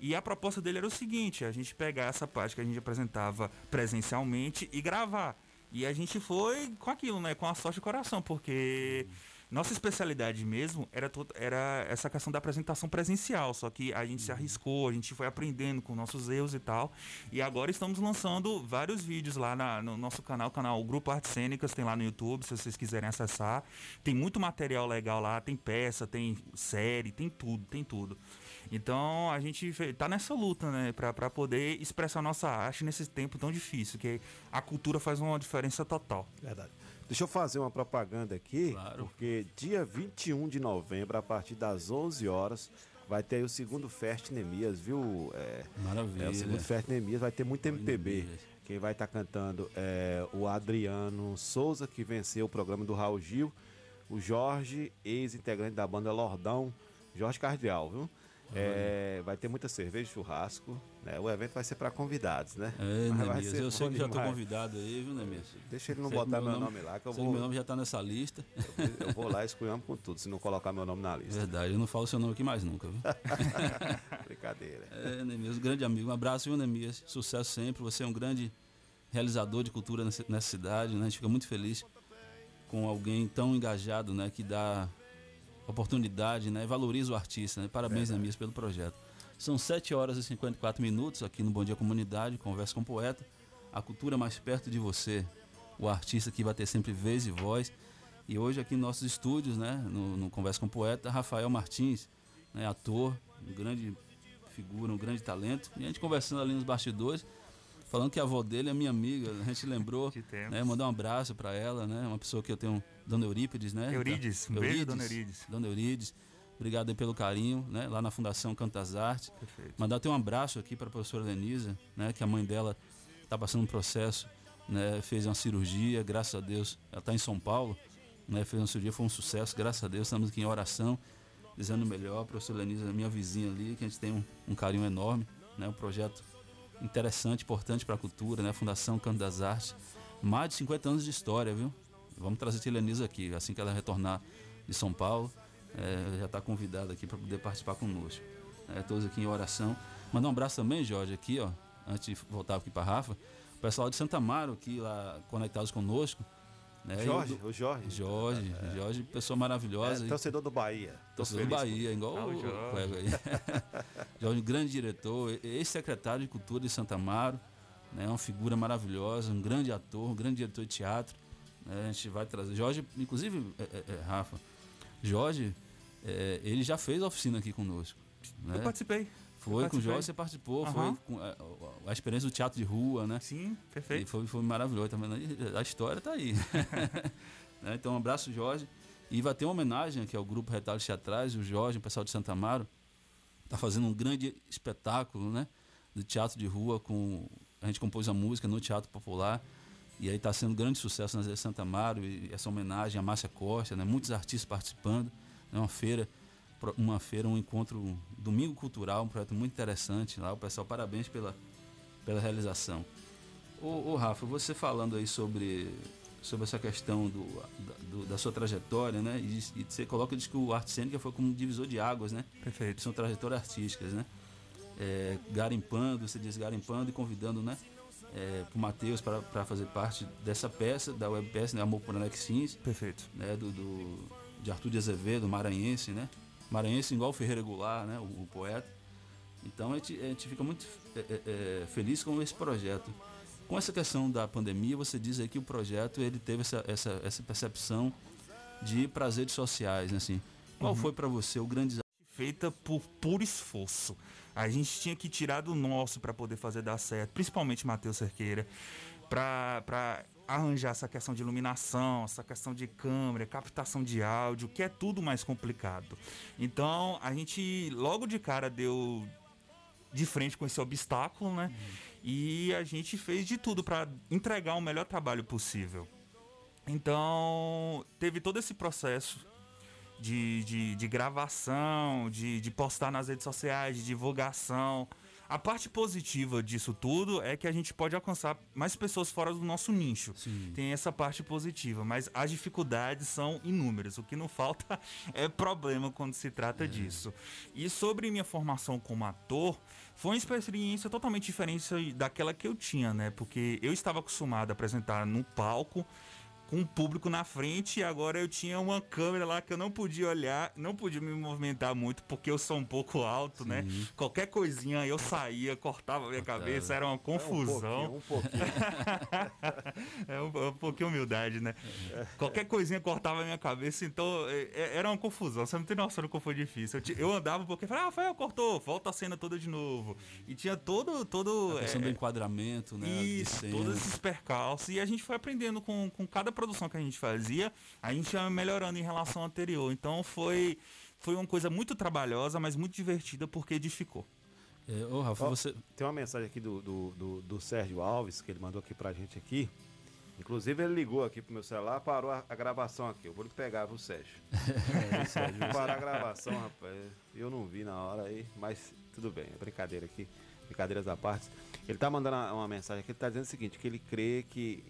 E a proposta dele era o seguinte: a gente pegar essa parte que a gente apresentava presencialmente e gravar. E a gente foi com aquilo, né? Com a sorte e coração, porque nossa especialidade mesmo era, to- era essa questão da apresentação presencial. Só que a gente se arriscou, a gente foi aprendendo com nossos erros e tal. E agora estamos lançando vários vídeos lá na- no nosso canal, canal Grupo Artes Cênicas, tem lá no YouTube, se vocês quiserem acessar. Tem muito material legal lá, tem peça, tem série, tem tudo, tem tudo. Então a gente tá nessa luta, né, pra, pra poder expressar nossa arte nesse tempo tão difícil, que a cultura faz uma diferença total. Verdade. Deixa eu fazer uma propaganda aqui, porque dia 21 de novembro, a partir das 11 horas, vai ter aí o segundo Fest Nemias, viu? É, Maravilha. É, o segundo Fest Nemias vai ter muito MPB. Quem vai estar cantando é o Adriano Souza, que venceu o programa do Raul Gil, o Jorge, ex-integrante da banda Lordão, Jorge Cardial, viu? É, vai ter muita cerveja, churrasco, né? O evento vai ser para convidados, né? É, Nemias, eu sei que já demais. convidado aí, viu, Nemias? Deixa ele não Sei botar meu nome lá, que eu sei vou- meu nome já tá nessa lista. Eu vou lá e esculhamos com tudo, se não colocar meu nome na lista. Verdade, eu não falo seu nome aqui mais nunca, viu? Brincadeira. É, Nemias, um grande amigo. Um abraço, viu, Nemias? Sucesso sempre. Você é um grande realizador de cultura nessa, nessa cidade, né? A gente fica muito feliz com alguém tão engajado, né? Que dá oportunidade, né? Valoriza o artista, né? Parabéns. Nemias, pelo projeto. São 7 horas e 54 minutos aqui no Bom Dia Comunidade, conversa com o poeta. A cultura mais perto de você. O artista que vai ter sempre vez e voz. E hoje aqui em nossos estúdios, né, no, no Conversa com o Poeta, Rafael Martins, né, ator, um grande figura, um grande talento. E a gente conversando ali nos bastidores, falando que a avó dele é minha amiga, a gente lembrou, né, mandar um abraço para ela, né, uma pessoa que eu tenho, Dona Eurípides, né? Eurides, um beijo, Dona Eurides. Dona Eurides, obrigado pelo carinho, né, lá na Fundação Cantas Artes. Mandar até um abraço aqui para a professora Denisa, né, que a mãe dela está passando um processo, né, fez uma cirurgia, graças a Deus, ela está em São Paulo, né, fez uma cirurgia, foi um sucesso, graças a Deus, estamos aqui em oração, dizendo melhor, a professora Lenisa é minha vizinha ali, que a gente tem um, um carinho enorme, né, um projeto interessante, importante para a cultura, né, Fundação Canto das Artes, mais de 50 anos de história, viu? Vamos trazer a tia Lenisa aqui, assim que ela retornar de São Paulo, é, já está convidada aqui para poder participar conosco. É, todos aqui em oração. Mandar um abraço também, Jorge, aqui, ó, antes de voltar aqui para Rafa, o pessoal de Santa Amaro aqui lá conectados conosco. Né? Jorge, do- o Jorge. Jorge, Jorge, pessoa maravilhosa. É, torcedor do Bahia. Torcedor do Bahia, igual Ah, o o Jorge. colega aí. Jorge, grande diretor, ex-secretário de Cultura de Santa Amaro, né? uma figura maravilhosa, um grande ator, um grande diretor de teatro. né? A gente vai trazer. Jorge, inclusive, é, é, é, Rafa, Jorge, é, ele já fez oficina aqui conosco. né? Eu participei. Foi com o. Jorge, você participou, Aham. foi com a, a experiência do teatro de rua, né? Sim, perfeito. E foi, foi maravilhoso também. né? A história tá aí. Né? Então, um abraço, Jorge. E vai ter uma homenagem aqui ao grupo Retalhos Teatrais, o Jorge, o pessoal de Santa Amaro, tá fazendo um grande espetáculo, né? De teatro de rua com a gente compôs a música no Teatro Popular e aí está sendo um grande sucesso na Santa Amaro e essa homenagem a Márcia Costa, né? Muitos artistas participando, é uma feira, uma feira, um encontro, um domingo cultural, um projeto muito interessante lá. O pessoal, parabéns pela, pela realização. Ô, ô, Rafa, você falando aí sobre, sobre essa questão do, da, do- da sua trajetória, né? E, e você coloca diz que o arte cênica foi como um divisor de águas, né? Perfeito. São trajetórias artísticas, né? É, garimpando, você diz garimpando e convidando, né? É, pro Matheus para fazer parte dessa peça, da web peça, né? Amor por Alexins. Perfeito. Né? Do, do- de Arthur de Azevedo, maranhense, né? Maranhense igual o Ferreira Goulart, né? O, o poeta. Então a gente, a gente fica muito é, é, é, feliz com esse projeto. Com essa questão da pandemia, você diz aí que o projeto ele teve essa, essa, essa percepção de prazeres sociais, né? Assim, qual Uhum. foi para você o grande desafio? feita por puro esforço. A gente tinha que tirar do nosso para poder fazer dar certo, principalmente Matheus Cerqueira, para arranjar essa questão de iluminação, essa questão de câmera, captação de áudio, que é tudo mais complicado. Então, a gente logo de cara deu de frente com esse obstáculo, né? E a gente fez de tudo para entregar o melhor trabalho possível. Então, teve todo esse processo de, de, de gravação, de, de postar nas redes sociais, de divulgação. A parte positiva disso tudo é que a gente pode alcançar mais pessoas fora do nosso nicho. Tem essa parte positiva, mas as dificuldades são inúmeras. O que não falta é problema quando se trata disso. E sobre minha formação como ator, foi uma experiência totalmente diferente daquela que eu tinha, né? Porque eu estava acostumado a apresentar no palco com um público na frente e agora eu tinha uma câmera lá que eu não podia olhar, não podia me movimentar muito porque eu sou um pouco alto, né? Qualquer coisinha eu saía, cortava a minha cabeça, era uma confusão. um pouquinho, é um, um pouquinho humildade, né? Qualquer coisinha cortava a minha cabeça, então é, é, era uma confusão. Você não tem noção do como foi difícil. Eu, andava porque falava, ah, Rafael, cortou, volta a cena toda de novo. E tinha todo. todo A questão é, do enquadramento, né? isso, todos esses percalços. E a gente foi aprendendo com, com cada produção que a gente fazia, a gente ia melhorando em relação ao anterior. Então foi, foi uma coisa muito trabalhosa, mas muito divertida porque edificou. É, ô, Rafa, Ó, você. Tem uma mensagem aqui do, do, do, do Sérgio Alves, que ele mandou aqui pra gente aqui. Inclusive ele ligou aqui pro meu celular, parou a, a gravação aqui. Eu vou lhe pegar, viu, Sérgio? É, Sérgio. Parar a gravação, rapaz. Eu não vi na hora aí, mas tudo bem, é brincadeira aqui. Brincadeiras à parte. Ele tá mandando uma, uma mensagem aqui, ele tá dizendo o seguinte, que ele crê que,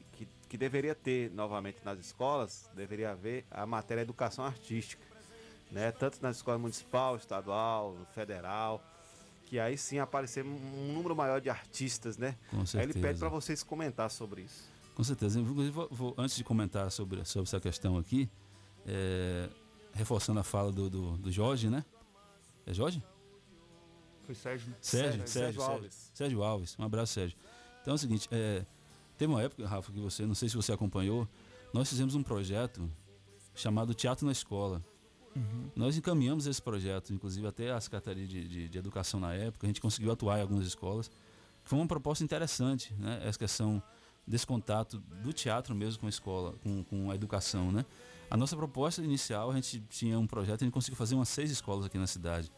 que, que deveria ter novamente nas escolas, deveria haver a matéria educação artística. Né? Tanto nas escolas municipal, estadual, federal, que aí sim aparecer um número maior de artistas, né? Com Aí ele certeza. pede para vocês comentar sobre isso. Com certeza. Inclusive, vou- vou- antes de comentar sobre, sobre essa questão aqui, é, reforçando a fala do, do, do Jorge, né? É Jorge? Foi Sérgio. Sérgio, Sérgio, Sérgio, Sérgio Sérgio Alves. Sérgio Alves. Um abraço, Sérgio. Então é o seguinte, é, teve uma época, Rafa, que você, não sei se você acompanhou, nós fizemos um projeto chamado Teatro na Escola. Nós encaminhamos esse projeto, inclusive até a Secretaria de, de, de Educação na época, a gente conseguiu atuar em algumas escolas. Foi uma proposta interessante, né? Essa questão desse contato do teatro mesmo com a escola, com, com a educação, né? A nossa proposta inicial, a gente tinha um projeto, a gente conseguiu fazer umas seis escolas aqui na cidade.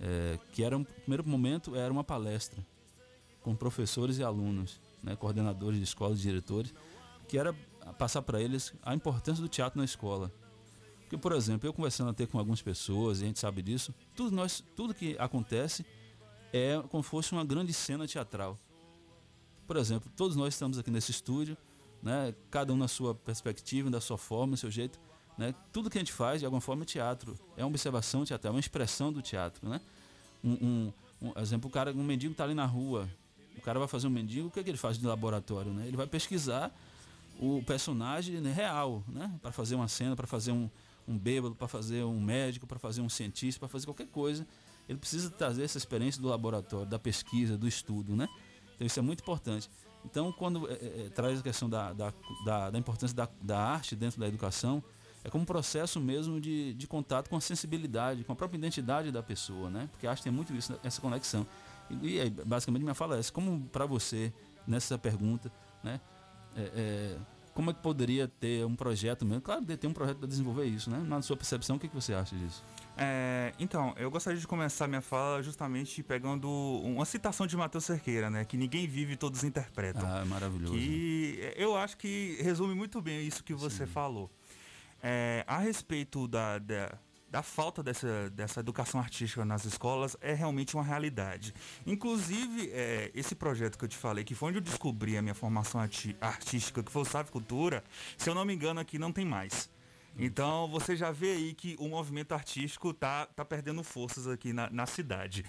É, que era, um primeiro momento, era uma palestra com professores e alunos, né? coordenadores de escolas, diretores, que era passar para eles a importância do teatro na escola. Porque, por exemplo, eu conversando até com algumas pessoas, e a gente sabe disso, tudo, nós, tudo que acontece é como se fosse uma grande cena teatral. Por exemplo, todos nós estamos aqui nesse estúdio, né? cada um na sua perspectiva, da sua forma, do seu jeito. Né? Tudo que a gente faz, de alguma forma, é teatro. É uma observação teatral, é uma expressão do teatro. Né? Um, um, um exemplo, o cara, um mendigo está ali na rua, o cara vai fazer um mendigo, o que, é que ele faz de laboratório? Né? Ele vai pesquisar o personagem né, real, né? Para fazer uma cena, para fazer um, um bêbado, para fazer um médico, para fazer um cientista, para fazer qualquer coisa. Ele precisa trazer essa experiência do laboratório, da pesquisa, do estudo, né? Então isso é muito importante. Então, quando é, é, é, traz a questão da, da, da, da importância da, da arte dentro da educação, é como um processo mesmo de, de contato com a sensibilidade, com a própria identidade da pessoa, né? Porque a arte tem muito isso, essa conexão. E, e aí, basicamente, minha fala é essa. Como para você, nessa pergunta, né? É, é, como é que poderia ter um projeto mesmo? Claro, ter um projeto para desenvolver isso, né? Na sua percepção, o que, que você acha disso? É, então, eu gostaria de começar minha fala justamente pegando uma citação de Matheus Cerqueira, né? Que ninguém vive, todos interpretam. Ah, maravilhoso. Que eu acho que resume muito bem isso que você falou. É, a respeito da, da, da falta dessa, dessa educação artística nas escolas, é realmente uma realidade. Inclusive, é, esse projeto que eu te falei, que foi onde eu descobri a minha formação artística, que foi o Sabe Cultura, se eu não me engano, aqui não tem mais. Então você já vê aí que o movimento artístico tá, tá perdendo forças aqui na, na cidade.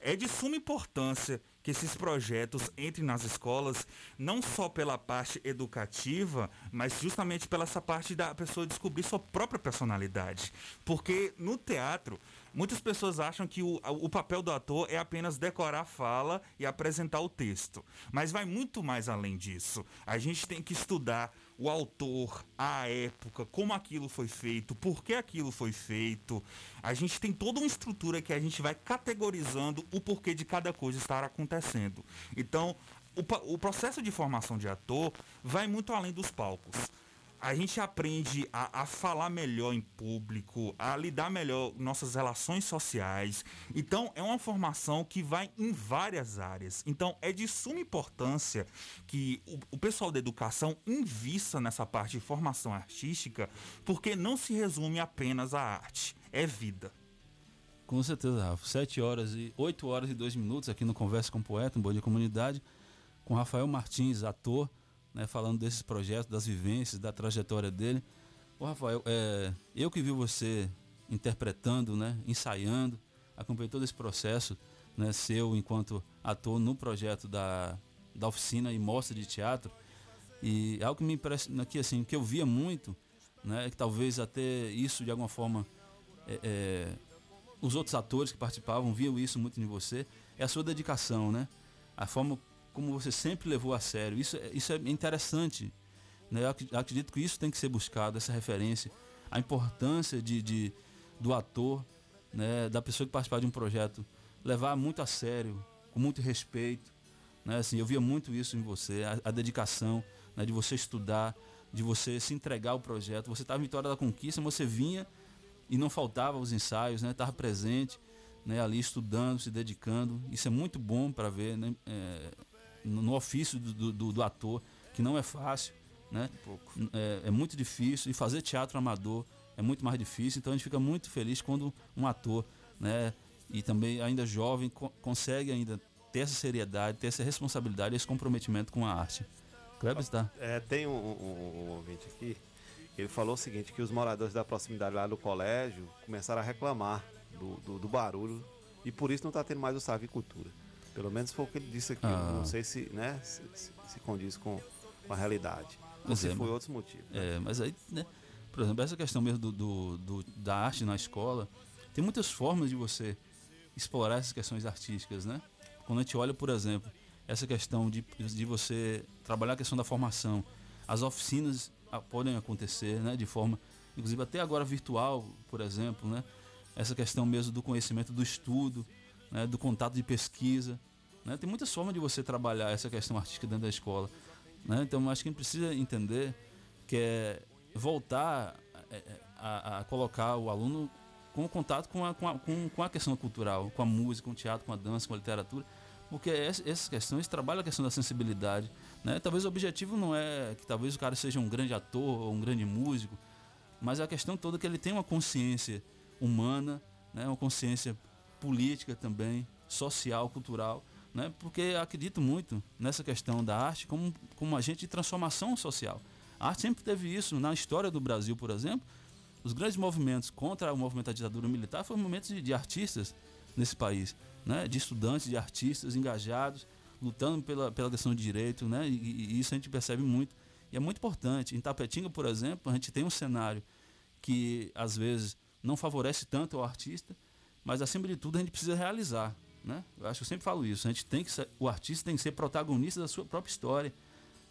É de suma importância que esses projetos entrem nas escolas, não só pela parte educativa, mas justamente pela essa parte da pessoa descobrir sua própria personalidade. Porque no teatro, muitas pessoas acham que o, o papel do ator é apenas decorar a fala e apresentar o texto. Mas vai muito mais além disso. A gente tem que estudar o autor, a época, como aquilo foi feito, por que aquilo foi feito. A gente tem toda uma estrutura que a gente vai categorizando o porquê de cada coisa estar acontecendo. Então, o, o processo de formação de ator vai muito além dos palcos. A gente aprende a, a falar melhor em público, a lidar melhor nossas relações sociais. Então, é uma formação que vai em várias áreas. Então, é de suma importância que o, o pessoal da educação invista nessa parte de formação artística, porque não se resume apenas à arte, é vida. Com certeza, Rafa. 7 horas e 8 horas e 2 minutos aqui no Conversa com o Poeta, um Bom Dia Comunidade, com Rafael Martins, ator, né, falando desses projetos, das vivências, da trajetória dele. Ô Rafael, é, eu que vi você interpretando, né, ensaiando, acompanhei todo esse processo né, seu enquanto ator no projeto da, da oficina e mostra de teatro. E algo que me impressiona aqui, assim, que eu via muito, né, que talvez até isso de alguma forma é, é, os outros atores que participavam viam isso muito em você, é a sua dedicação, né? A forma como você sempre levou a sério. Isso, é- isso é interessante. Né? Eu ac- acredito que isso tem que ser buscado, essa referência. A importância de, de- do ator, né? da pessoa que participar de um projeto, levar muito a sério, com muito respeito. Né? Assim, eu via muito isso em você, a, a dedicação né? de você estudar, de você se entregar ao projeto. Você estava em Vitória da Conquista, você vinha e não faltava os ensaios, né? Estava presente, né? Ali estudando, se dedicando. Isso é muito bom para ver, né? É, no, no ofício do, do, do ator, que não é fácil, né? É, é muito difícil e fazer teatro amador é muito mais difícil. Então a gente fica muito feliz quando um ator, né? E também ainda jovem co- consegue ainda ter essa seriedade, ter essa responsabilidade, esse comprometimento com a arte. Kleber está. É, tem um, um- um ouvinte aqui, ele falou o seguinte, que os moradores da proximidade lá do colégio começaram a reclamar do, do, do barulho e por isso não está tendo mais o Savicultura. Pelo menos foi o que ele disse aqui. Ah. Não sei se, né, se, se- se condiz com, com a realidade. Ou se é, foi outros motivos. É, mas aí, né? Por exemplo, essa questão mesmo do, do- do- da arte na escola, tem muitas formas de você explorar essas questões artísticas, né? Quando a gente olha, por exemplo, essa questão de, de você trabalhar a questão da formação, as oficinas ah, podem acontecer, né? De forma, inclusive até agora virtual, por exemplo, né? Essa questão mesmo do conhecimento, do estudo, né? do contato de pesquisa, né? Tem muitas formas de você trabalhar essa questão artística dentro da escola, né? Então, acho que a gente precisa entender que é voltar é, é, a, a colocar o aluno com contato com a, com, a, com, com a questão cultural, com a música, com o teatro, com a dança, com a literatura, porque ess- essas questões trabalham a questão da sensibilidade. Né? Talvez o objetivo não é que talvez o cara seja um grande ator ou um grande músico, mas a questão toda é que ele tem uma consciência humana, né? uma consciência política também, social, cultural, né? porque acredito muito nessa questão da arte como, como agente de transformação social. A arte sempre teve isso. Na história do Brasil, por exemplo, os grandes movimentos contra o movimento da ditadura militar foram momentos de, de artistas nesse país, né? de estudantes, de artistas engajados, lutando pela, pela questão de direito, né? E, e- isso a gente percebe muito. E é muito importante. Em Tapetinga, por exemplo, a gente tem um cenário que às vezes não favorece tanto ao artista, mas acima de tudo a gente precisa realizar. Né? Eu acho que eu sempre falo isso. A gente tem que ser, o artista tem que ser protagonista da sua própria história.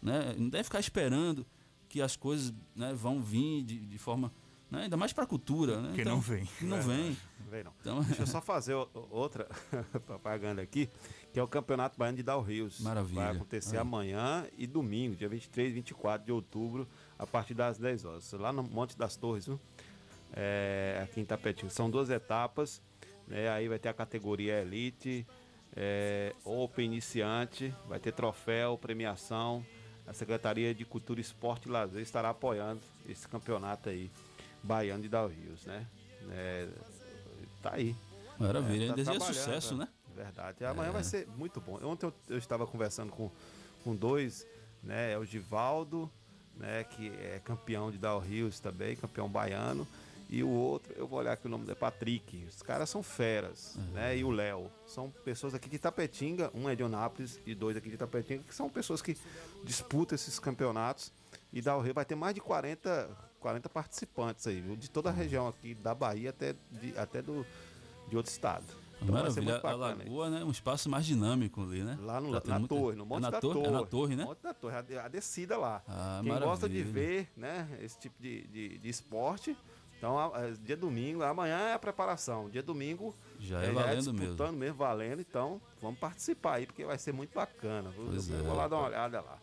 Né? Não deve ficar esperando que as coisas né, vão vir de, de forma. né, ainda mais para a cultura. Né? Que não vem. que não Verdade, vem. Não vem não. Então- Deixa eu só fazer outra propaganda aqui, que é o Campeonato Baiano de Dal Rios. Maravilha. Vai acontecer Aí. amanhã e domingo, dia 23 e 24 de outubro, a partir das 10 horas. Lá no Monte das Torres, viu? É, aqui em Tapetinho. São duas etapas. Né? Aí vai ter a categoria Elite, é, Open Iniciante, vai ter troféu, premiação. A Secretaria de Cultura, Esporte e Lazer estará apoiando esse campeonato aí, baiano de Dal Rios, né? É, tá aí. Maravilha, tá deseja trabalhando, sucesso, né? Verdade. Amanhã É. vai ser muito bom. Ontem eu, eu estava conversando com, com dois, né? É o Givaldo, né? Que é campeão de Dal Rios também, campeão baiano. E o outro, eu vou olhar aqui o nome dele, Patrick. Os caras são feras, né? E o Léo. São pessoas aqui de Tapetinga, um é de Onápolis e dois aqui de Tapetinga, que são pessoas que disputam esses campeonatos. E Dal Rio vai ter mais de 40, 40 participantes aí, viu? De toda a região aqui, da Bahia até, de, até do, de outro estado. Então Maravilha. A. Lagoa, né? Um espaço mais dinâmico ali, né? Lá no, ter na muita- torre, no Monte é na da torre, Torre. É na torre, né? Monte da Torre, a, a descida lá. Ah, Quem gosta de maravilha. ver, né, esse tipo de, de, de esporte, então a- a- dia domingo, amanhã é a preparação, dia domingo Já é valendo mesmo. disputando mesmo, valendo, então vamos participar aí, porque vai ser muito bacana. Pois eu é. vou lá dar uma olhada lá.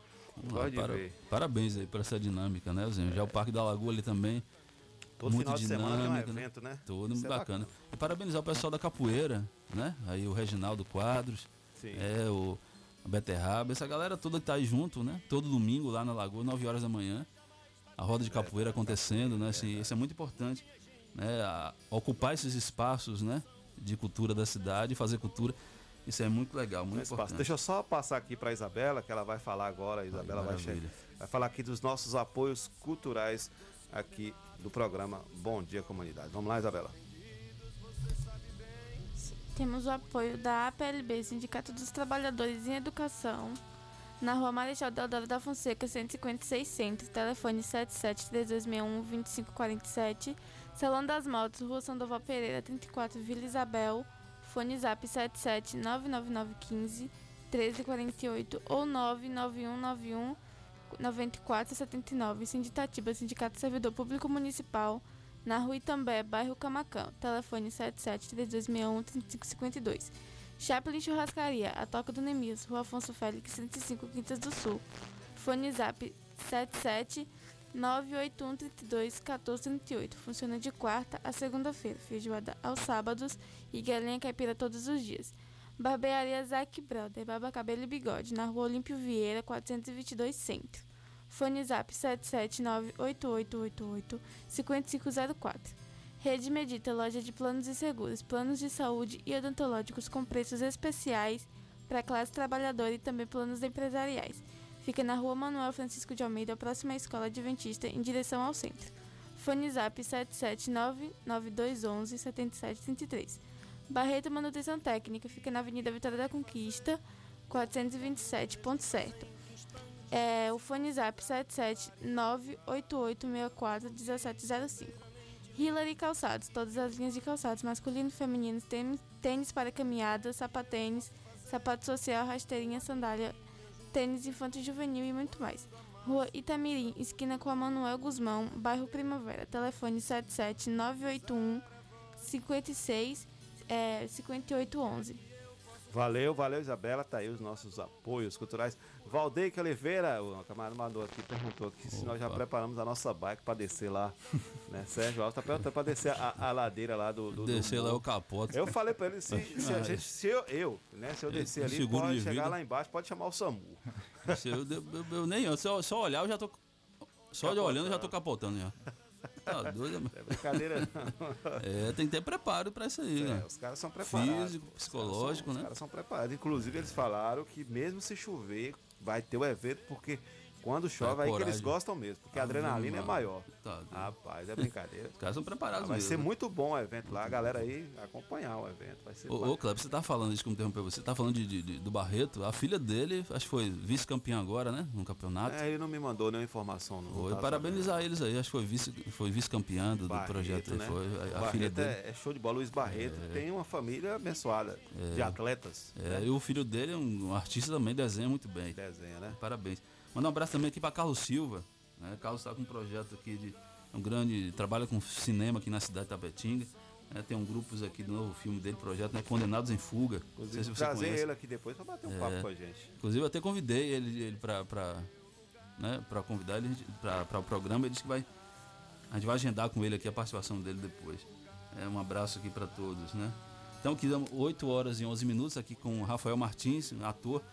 Lá, para-. Parabéns aí por essa dinâmica, né, Zinho? Já o Parque da Lagoa ali também. Todo muito final de semana tem um dinâmico, evento, né? Tudo Isso é bacana. E parabenizar o pessoal da capoeira, né? Aí o Reginaldo Quadros, Sim. é o a Beterraba, essa galera toda que tá aí junto, né? Todo domingo lá na Lagoa, 9 horas da manhã. A roda de capoeira acontecendo, né? Assim, isso é muito importante, né? A- ocupar esses espaços, né? de cultura da cidade, fazer cultura. Isso é muito legal, muito Espaço. importante. Deixa eu só passar aqui para Isabela, que ela vai falar agora. A Isabela vai, maravilha. chegar, vai falar aqui dos nossos apoios culturais aqui do programa Bom Dia Comunidade. Vamos lá, Isabela. Temos o apoio da APLB, Sindicato dos Trabalhadores em Educação, na rua Marechal Deodoro da Fonseca, 156 Centro, telefone 773261-2547, Salão das Motos, Rua Sandoval Pereira, 34, Vila Isabel, fone zap 77-99915-1348 ou 99191 9479, Sinditatiba, Sindicato Servidor Público Municipal, na Rua Itambé, bairro Camacão, telefone 77-3261-3552. Chaplin Churrascaria, a Toca do Nemias, Rua Afonso Félix, 105, Quintas do Sul. Fone Zap 77 981 32 1438. Funciona de quarta a segunda-feira, feijoada aos sábados e galinha caipira todos os dias. Barbearia Zac Brother, barba, cabelo e bigode, na Rua Olímpio Vieira, 422 Centro. Fone Zap 7798888-5504. Rede Medita, loja de planos e seguros, planos de saúde e odontológicos com preços especiais para a classe trabalhadora e também planos empresariais. Fica na rua Manuel Francisco de Almeida, próxima à Escola Adventista, em direção ao centro. Fone Zap 7799211-7733. Barreto Manutenção Técnica, fica na Avenida Vitória da Conquista, 427, ponto certo. É, o fone Zap 77988641705. Hillary Calçados, todas as linhas de calçados masculinos e femininos, tênis, tênis para caminhada, sapatênis, sapato social, rasteirinha, sandália, tênis infanto e juvenil e muito mais. Rua Itamirim, esquina com a Manuel Guzmão, bairro Primavera. Telefone 77981 56 é, 5811. Valeu, valeu, Isabela. Tá aí os nossos apoios culturais. Valdeir Oliveira, o camarada mandou aqui, perguntou aqui se nós já preparamos a nossa bike para descer lá. né? Sérgio Alves tá perguntando para descer a, a ladeira lá do. do Descer do lá o capote. Eu falei para ele, se, se, a gente- se eu, eu, né, se eu descer ali, pode de chegar vida. lá embaixo, pode chamar o SAMU. Se eu, eu, eu- nem só, só olhar eu já tô. Só de olhando eu já tô capotando já. Tá doido, mano. É brincadeira, não. É, tem que ter preparo pra isso aí, É, né? os caras são preparados. Físico. Os psicológico, caras são- né? Os caras são preparados. Inclusive, eles falaram que mesmo se chover, vai ter o evento, porque quando chove, aí que eles gostam mesmo, porque a Ave adrenalina é maior. Tá. Rapaz, é brincadeira. Os caras são preparados Ah, vai mesmo. ser né? muito bom o evento lá, a galera aí acompanhar o evento. Vai ser Ô, ô Cleber, você tá falando, desculpa interromper você, tá falando de, de- de- do Barreto, a filha dele, acho que foi vice-campeã agora, né? No campeonato. É, ele não me mandou nenhuma informação. Não, Foi, tá parabenizar eles aí, acho que foi vice- foi vice-campeã do, do Barreto, projeto aí, né? foi. A, a Barreto filha dele. É, é show de bola. Luiz Barreto tem uma família abençoada de atletas. É, né? e o filho dele é um, um artista também, desenha muito bem. Desenha, né? Parabéns. Manda um abraço também aqui para Carlos Silva. Né? Carlos está com um projeto aqui de. Um grande. Trabalha com cinema aqui na cidade de Tapetinga. né? Tem um grupos aqui do novo filme dele, projeto, né? Condenados em Fuga. Se Inclusive, você trazer conhece. ele aqui depois pra bater um É. papo com a gente. Inclusive, eu até convidei ele, ele para né, pra convidar ele para o programa. Ele disse que vai. A gente vai agendar com ele aqui a participação dele depois. É, um abraço aqui para todos, né? Então, aqui damos 8 horas e 11 minutos aqui com o Rafael Martins, ator.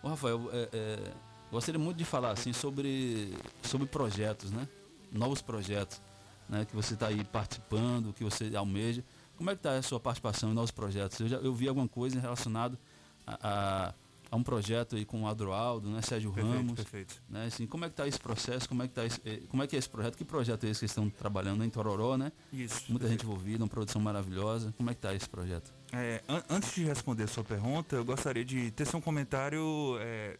Ô, Rafael, é, é, gostaria muito de falar assim sobre, sobre projetos, né? Novos projetos, né? Que você está aí participando, que você almeja. Como é que está a sua participação em novos projetos? Eu, já, eu vi alguma coisa relacionada a, a, a um projeto aí com o Adroaldo, né? Sérgio Perfeito, Ramos. perfeito. Né? Assim, como é que está esse processo? Como é que tá esse, eh, como é que é esse projeto? Que projeto é esse que estão trabalhando em Tororó, né? Isso, Muita gente envolvida, uma produção maravilhosa. Como é que está esse projeto? É, an- antes de responder a sua pergunta, eu gostaria de tecer um comentário é,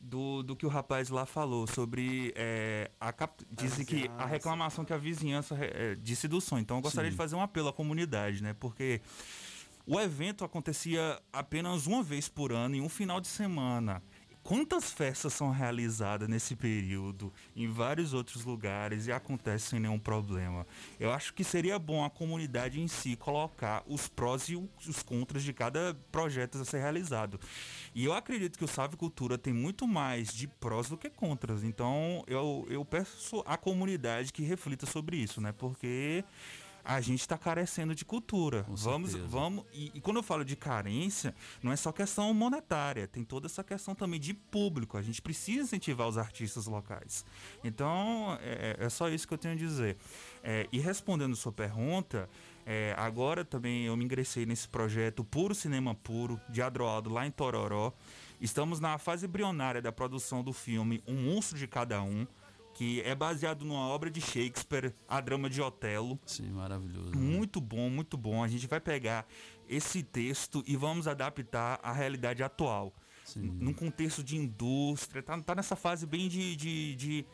do, do que o rapaz lá falou sobre é, a cap... dizem que a reclamação que a vizinhança é, disse do som. Então eu gostaria Sim. de fazer um apelo à comunidade, né? Porque o evento acontecia apenas uma vez por ano, em um final de semana. Quantas festas são realizadas nesse período em vários outros lugares e acontece sem nenhum problema? Eu acho que seria bom a comunidade em si colocar os prós e os contras de cada projeto a ser realizado. E eu acredito que o Salve Cultura tem muito mais de prós do que contras. Então eu, eu peço à comunidade que reflita sobre isso, né? Porque a gente está carecendo de cultura. vamos, certeza. vamos. E, e quando eu falo de carência, não é só questão monetária, tem toda essa questão também de público. A gente precisa incentivar os artistas locais. Então, é, é só isso que eu tenho a dizer. É, e respondendo sua pergunta, É, agora também eu me ingressei nesse projeto Puro Cinema Puro, de Adroaldo, lá em Tororó. Estamos na fase embrionária da produção do filme Um Monstro de Cada Um, que é baseado numa obra de Shakespeare, a drama de Otelo. Sim, maravilhoso. Muito bom, muito bom. A gente vai pegar esse texto e vamos adaptar à realidade atual. Sim. Num contexto de indústria, tá, tá nessa fase bem de, de, de,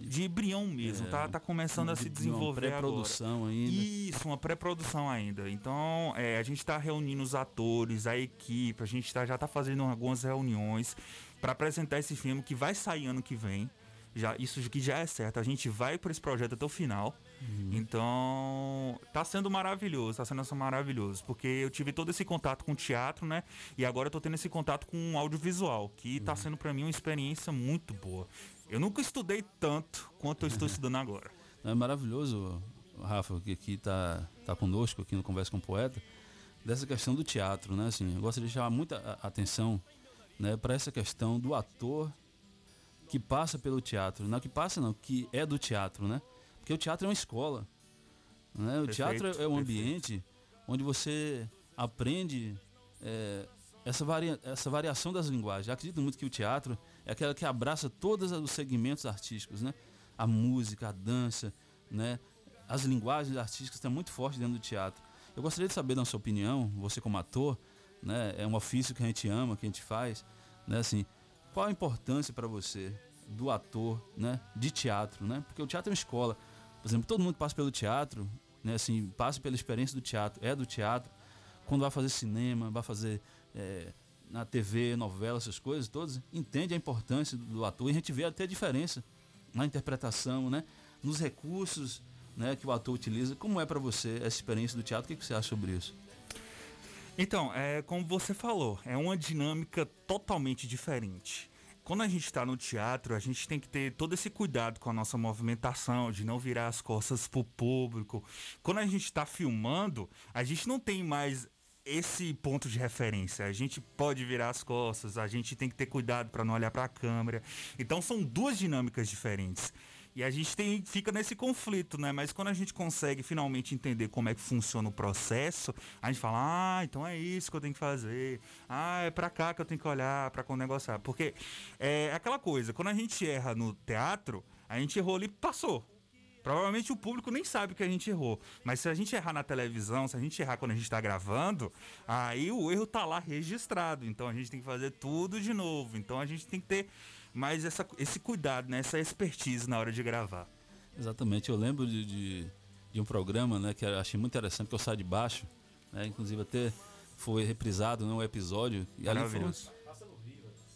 de embrião mesmo, É, tá, tá começando a se de- de uma desenvolver pré-produção agora. ainda. Isso, uma pré-produção ainda. Então, é, a gente tá reunindo os atores, a equipe, a gente tá, já tá fazendo algumas reuniões para apresentar esse filme que vai sair ano que vem. Já, isso que já é certo. A gente vai para esse projeto até o final. Então, tá sendo maravilhoso, tá sendo maravilhoso, porque eu tive todo esse contato com o teatro, né? E agora eu tô tendo esse contato com o audiovisual, que tá sendo para mim uma experiência muito boa. Eu nunca estudei tanto quanto eu estou estudando agora. É maravilhoso, Rafa, que aqui tá, tá conosco, aqui no Conversa com o Poeta, dessa questão do teatro, né? Assim, eu gostaria de chamar muita atenção né, para essa questão do ator que passa pelo teatro. Não que passa, não, que é do teatro, né? Porque o teatro é uma escola. Né? O Perfeito, teatro é um perfeito. ambiente onde você aprende é, essa, varia, essa variação das linguagens. Eu acredito muito que o teatro é aquela que abraça todos os segmentos artísticos, né? A música, a dança, né? As linguagens artísticas estão muito fortes dentro do teatro. Eu gostaria de saber, na sua opinião, você como ator, né? É um ofício que a gente ama, que a gente faz, né? Assim, qual a importância para você do ator, né? De teatro, né? Porque o teatro é uma escola. Por exemplo, todo mundo passa pelo teatro, né? Assim, passa pela experiência do teatro, é do teatro. Quando vai fazer cinema, vai fazer é, na TV, novela, essas coisas todas, entende a importância do, do ator e a gente vê até a diferença na interpretação, né? Nos recursos, né? Que o ator utiliza. Como é para você essa experiência do teatro? O que, que você acha sobre isso? Então, é como você falou, é uma dinâmica totalmente diferente. Quando a gente está no teatro, a gente tem que ter todo esse cuidado com a nossa movimentação, de não virar as costas pro público. Quando a gente está filmando, a gente não tem mais esse ponto de referência. A gente pode virar as costas, a gente tem que ter cuidado para não olhar para a câmera. Então são duas dinâmicas diferentes. E a gente tem, fica nesse conflito, né? Mas quando a gente consegue finalmente entender como é que funciona o processo, a gente fala, ah, então é isso que eu tenho que fazer. Ah, é pra cá que eu tenho que olhar pra negociar. Porque é aquela coisa, quando a gente erra no teatro, a gente errou ali passou. Provavelmente o público nem sabe que a gente errou. Mas se a gente errar na televisão, se a gente errar quando a gente tá gravando, aí o erro tá lá registrado. Então a gente tem que fazer tudo de novo. Então a gente tem que ter mais essa, esse cuidado, né? essa expertise na hora de gravar. Exatamente, eu lembro de, de, de um programa né, que eu achei muito interessante, que eu saio de baixo, né, inclusive até foi reprisado num episódio. E ali foi, Maravilhoso.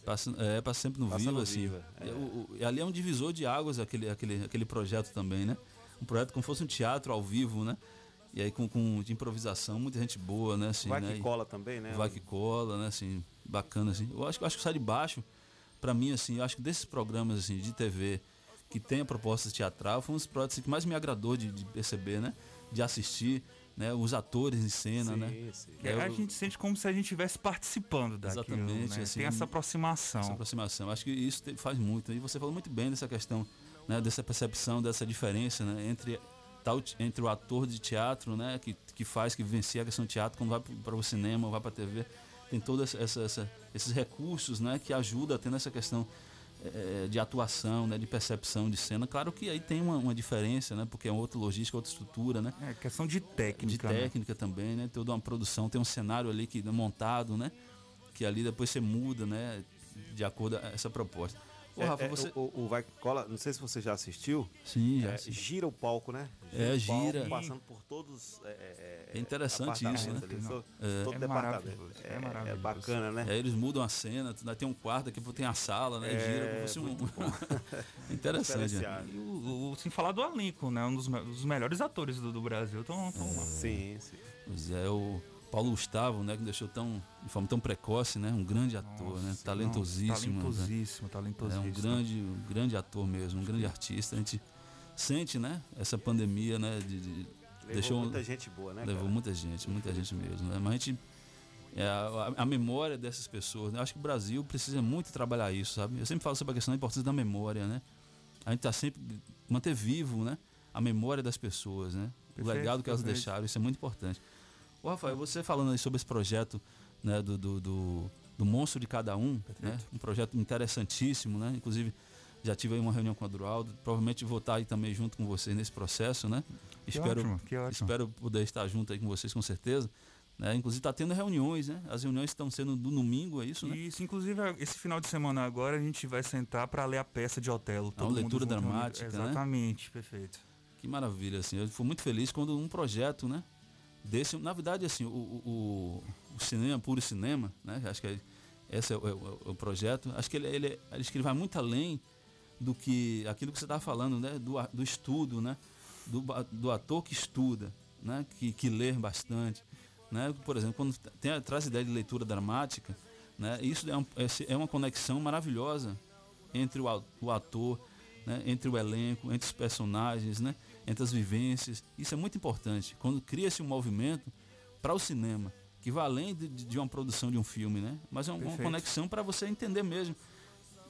passa, é, passa sempre no Passa Viva, no assim. Viva, E o- o- e ali é um divisor de águas aquele, aquele, aquele projeto também, né? Um projeto como se fosse um teatro ao vivo, né? E aí com, com de improvisação, muita gente boa, né? Assim, Vai né? que cola também, né? Vai que cola, né? Assim, bacana, assim. Eu acho, eu acho que sai de baixo, pra mim, assim, eu acho que desses programas, assim, de TV que tem a proposta teatral, foi um dos projetos assim, que mais me agradou de, de perceber, né? De assistir, né? Os atores em cena, Sim, né? sim. Que a gente sente como se a gente estivesse participando daquilo, Exatamente, né? assim, Tem essa aproximação. Essa aproximação. Acho que isso te- faz muito. E você falou muito bem dessa questão, né, dessa percepção, dessa diferença né, entre, tal, entre o ator de teatro, né, que, que faz, que vivencia a questão do teatro, quando vai para o cinema, vai para a TV. Tem todos essa, essa, esses recursos né, que ajudam a ter nessa questão eh, de atuação, né, de percepção de cena. Claro que aí tem uma, uma diferença, né, porque é outra logística, outra estrutura. Né? É questão de técnica. De né? técnica também, né? Toda uma produção, tem um cenário ali que é montado, né? Que ali depois você muda, né? De acordo com essa proposta. Ô, É, Rafa, é, você. o, o Vai Cola, não sei se você já assistiu. Sim, já É, gira o palco, né? É, o palco, gira. passando por todos. É, É interessante isso, né? ali, É. todo É departamento. maravilhoso, é É, maravilhoso. bacana, né? Aí eles mudam a cena, tem um quarto, daqui a pouco tem a sala, né? É, Gira como se fosse um. Interessante. né? E o, o- sem falar do elenco, né? Um dos, me- dos melhores atores do, do Brasil estão lá. Sim, sim. Pois é, o Paulo Gustavo, né? Que deixou tão, de forma tão precoce, né? Um grande ator, né? Nossa, Talentosíssimo. não, né? talentosíssimo, talentosíssimo. É um grande, um grande ator mesmo, um grande artista. A gente sente, né? Essa pandemia, né? De, de- Levou deixou muita gente boa, né? Levou cara? muita gente, muita gente mesmo. Né? Mas a gente. é, a, a memória dessas pessoas, né? Eu acho que o Brasil precisa muito trabalhar isso, sabe? Eu sempre falo sobre a questão da importância da memória, né? A gente tá sempre manter vivo, né? A memória das pessoas, né? o legado que elas perfeito. deixaram, isso é muito importante. Ô, Rafael, você falando aí sobre esse projeto né, do, do, do, do monstro de cada um, né? um projeto interessantíssimo, né? Inclusive, já tive aí uma reunião com o Adroaldo, provavelmente vou estar aí também junto com vocês nesse processo, né? Que espero, ótimo, que ótimo. espero poder estar junto aí com vocês com certeza. Né? Inclusive está tendo reuniões, né? As reuniões estão sendo do domingo, é isso, né? Isso, inclusive, esse final de semana agora a gente vai sentar para ler a peça de Otelo. É uma leitura dramática, né? Exatamente, perfeito. Que maravilha, assim. Eu fui muito feliz quando um projeto, né? Desse, na verdade, assim, o, o, o- cinema, puro cinema, né? Acho que é- esse é o, é o- projeto. Acho que ele, ele, acho que ele vai muito além do que aquilo que você estava falando, né? Do, do estudo, né? Do, do ator que estuda, né? Que, que lê bastante, né? Por exemplo, quando tem, traz ideia de leitura dramática, né? Isso é, um- é- uma conexão maravilhosa entre o, o ator, né? entre o elenco, entre os personagens, né? Entre as vivências. Isso é muito importante. Quando cria-se um movimento para o cinema, que vai além de, de- uma produção de um filme, né? mas é uma, uma conexão para você entender mesmo.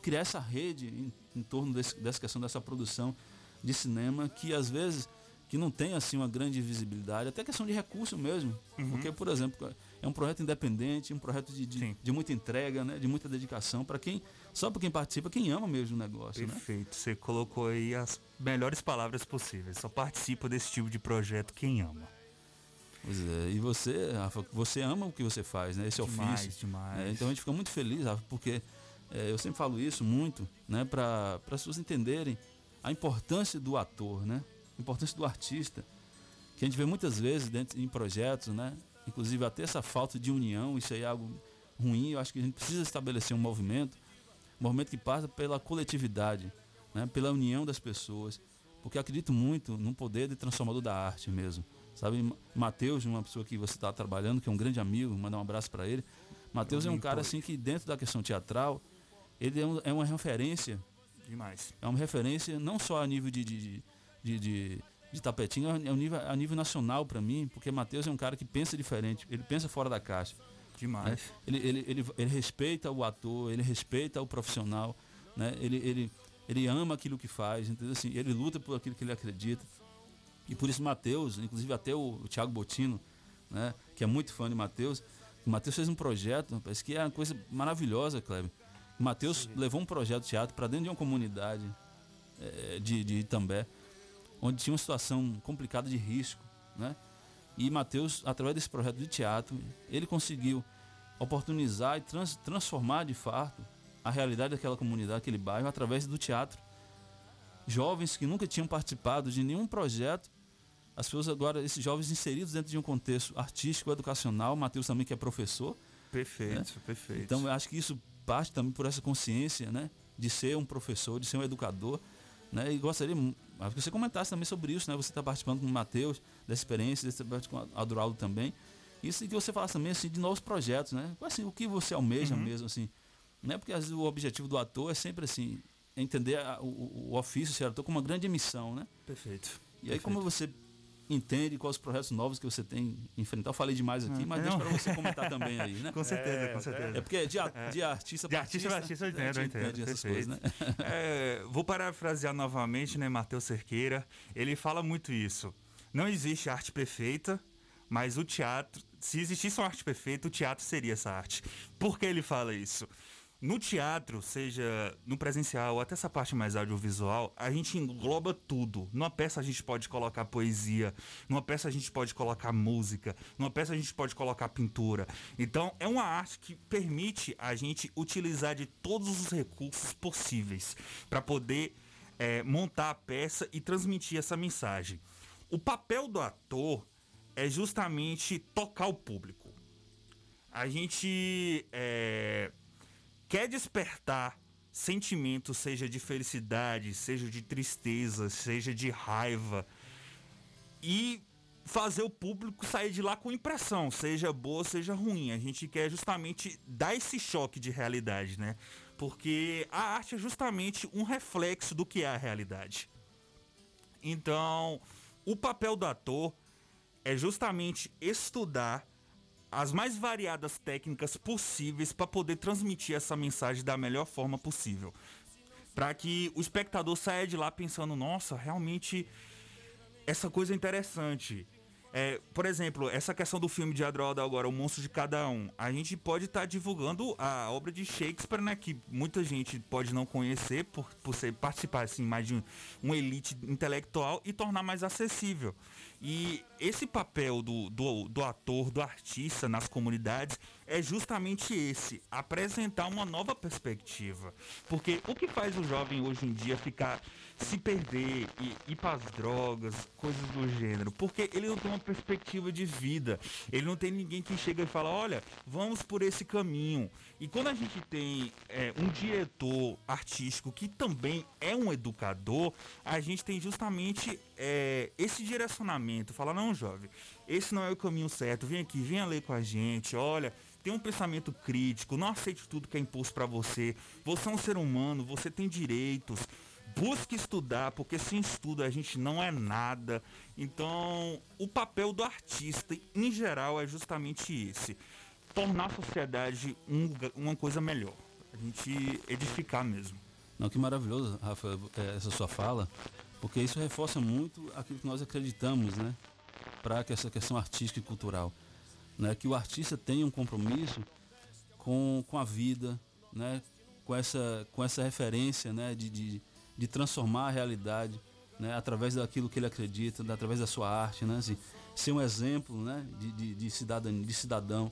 Criar essa rede em, em torno desse- dessa questão dessa produção de cinema que às vezes que não tem assim uma grande visibilidade, até questão de recurso mesmo. Uhum. Porque, por exemplo, é um projeto independente, um projeto de, de, de muita entrega, né? de muita dedicação para quem, só para quem participa, quem ama mesmo o negócio. Né? Perfeito. Você colocou aí as melhores palavras possíveis. Só participa desse tipo de projeto quem ama. Pois é, e você, Rafa, você ama o que você faz, né? Esse Demais, ofício. demais. né? Então a gente fica muito feliz, Rafa, porque é, eu sempre falo isso muito, né? Para as pessoas entenderem a importância do ator, né? A importância do artista. Que a gente vê muitas vezes dentro em projetos, né? Inclusive até essa falta de união, isso aí é algo ruim. Eu acho que a gente precisa estabelecer um movimento, um movimento que passa pela coletividade, né? Pela união das pessoas. Porque acredito muito no poder de transformador da arte mesmo. Sabe, Ma- Matheus, uma pessoa que você está trabalhando, que é um grande amigo, mandar um abraço para ele. Matheus é um cara assim que dentro da questão teatral, ele é, um- é uma referência Demais. é uma referência não só a nível de, de, de, de, de, de tapetinho, é um nível, a nível nacional para mim, porque Matheus é um cara que pensa diferente, ele pensa fora da caixa. Demais. né? Ele, ele, ele, ele respeita o ator, ele respeita o profissional, né? ele, ele, ele ama aquilo que faz, entendeu? Assim, ele luta por aquilo que ele acredita. E por isso Matheus, inclusive até o, o Thiago Botino, né? que é muito fã de Matheus, o Matheus fez um projeto, rapaz, que é uma coisa maravilhosa, Kleber. O Matheus levou um projeto de teatro para dentro de uma comunidade eh, de, de Itambé, onde tinha uma situação complicada de risco, né? E Matheus, através desse projeto de teatro, ele conseguiu oportunizar e trans- transformar de fato a realidade daquela comunidade, aquele bairro, através do teatro. Jovens que nunca tinham participado de nenhum projeto, as pessoas agora, esses jovens inseridos dentro de um contexto artístico, educacional, Matheus também que é professor, Perfeito, perfeito. então eu acho que isso parte também por essa consciência, né? De ser um professor, de ser um educador, né? E gostaria que você comentasse também sobre isso, né? Você está participando com o Matheus, dessa experiência, desse debate com a Adroaldo também. Isso e que você falasse também assim, de novos projetos, né? Assim, o que você almeja Uhum. mesmo, assim. Né? Porque às vezes o objetivo do ator é sempre assim, entender a- o, o- ofício ser ator como uma grande missão, né? Perfeito. E aí como você entende quais os projetos novos que você tem enfrentar? Eu falei demais aqui, Ah, mas não. deixa para você comentar também aí, né? Com certeza, com certeza. É porque de, a- de artista De para artista para artista, eu né, entendo, eu gente entendo. essas perfeito. coisas, né? É, vou parafrasear novamente, né, Matheus Cerqueira. Ele fala muito isso. Não existe arte perfeita, mas o teatro, se existisse uma arte perfeita, o teatro seria essa arte. Por que ele fala isso? No teatro, seja no presencial ou até essa parte mais audiovisual, a gente engloba tudo. Numa peça a gente pode colocar poesia, numa peça a gente pode colocar música, numa peça a gente pode colocar pintura. Então é uma arte que permite a gente utilizar de todos os recursos possíveis para poder é, montar a peça e transmitir essa mensagem. O papel do ator é justamente tocar o público. A gente é, quer despertar sentimentos, seja de felicidade, seja de tristeza, seja de raiva, e fazer o público sair de lá com impressão, seja boa, seja ruim. A gente quer justamente dar esse choque de realidade, né? Porque a arte é justamente um reflexo do que é a realidade. Então, o papel do ator é justamente estudar as mais variadas técnicas possíveis para poder transmitir essa mensagem da melhor forma possível. Para que o espectador saia de lá pensando, nossa, realmente essa coisa interessante. É, por exemplo, essa questão do filme de Adroaldo agora, O Monstro de Cada Um. A gente pode estar divulgando a obra de Shakespeare, né? Que muita gente pode não conhecer por, por ser, participar assim, mais de um, uma elite intelectual e tornar mais acessível. E esse papel do, do, do ator, do artista nas comunidades é justamente esse, apresentar uma nova perspectiva. Porque o que faz o jovem hoje em dia ficar se perder e ir para as drogas, coisas do gênero, porque ele não tem uma perspectiva de vida. Ele não tem ninguém que chega e fala, olha, vamos por esse caminho. E quando a gente tem é, um diretor artístico que também é um educador, a gente tem justamente é, esse direcionamento. Fala, não, jovem, esse não é o caminho certo. Vem aqui, venha ler com a gente. Olha, tem um pensamento crítico. Não aceite tudo que é imposto para você. Você é um ser humano, você tem direitos busque estudar, porque sem estudo a gente não é nada. Então, o papel do artista, em geral, é justamente esse: tornar a sociedade um, uma coisa melhor. A gente edificar mesmo. Não, que maravilhoso, Rafa, é, essa sua fala, porque isso reforça muito aquilo que nós acreditamos, né? Para que essa questão artística e cultural. Né? Que o artista tenha um compromisso com, com a vida, né? Com essa, com essa referência, né? de, de de transformar a realidade né, através daquilo que ele acredita, através da sua arte, né, assim, ser um exemplo né, de, de, de, cidadão, de cidadão.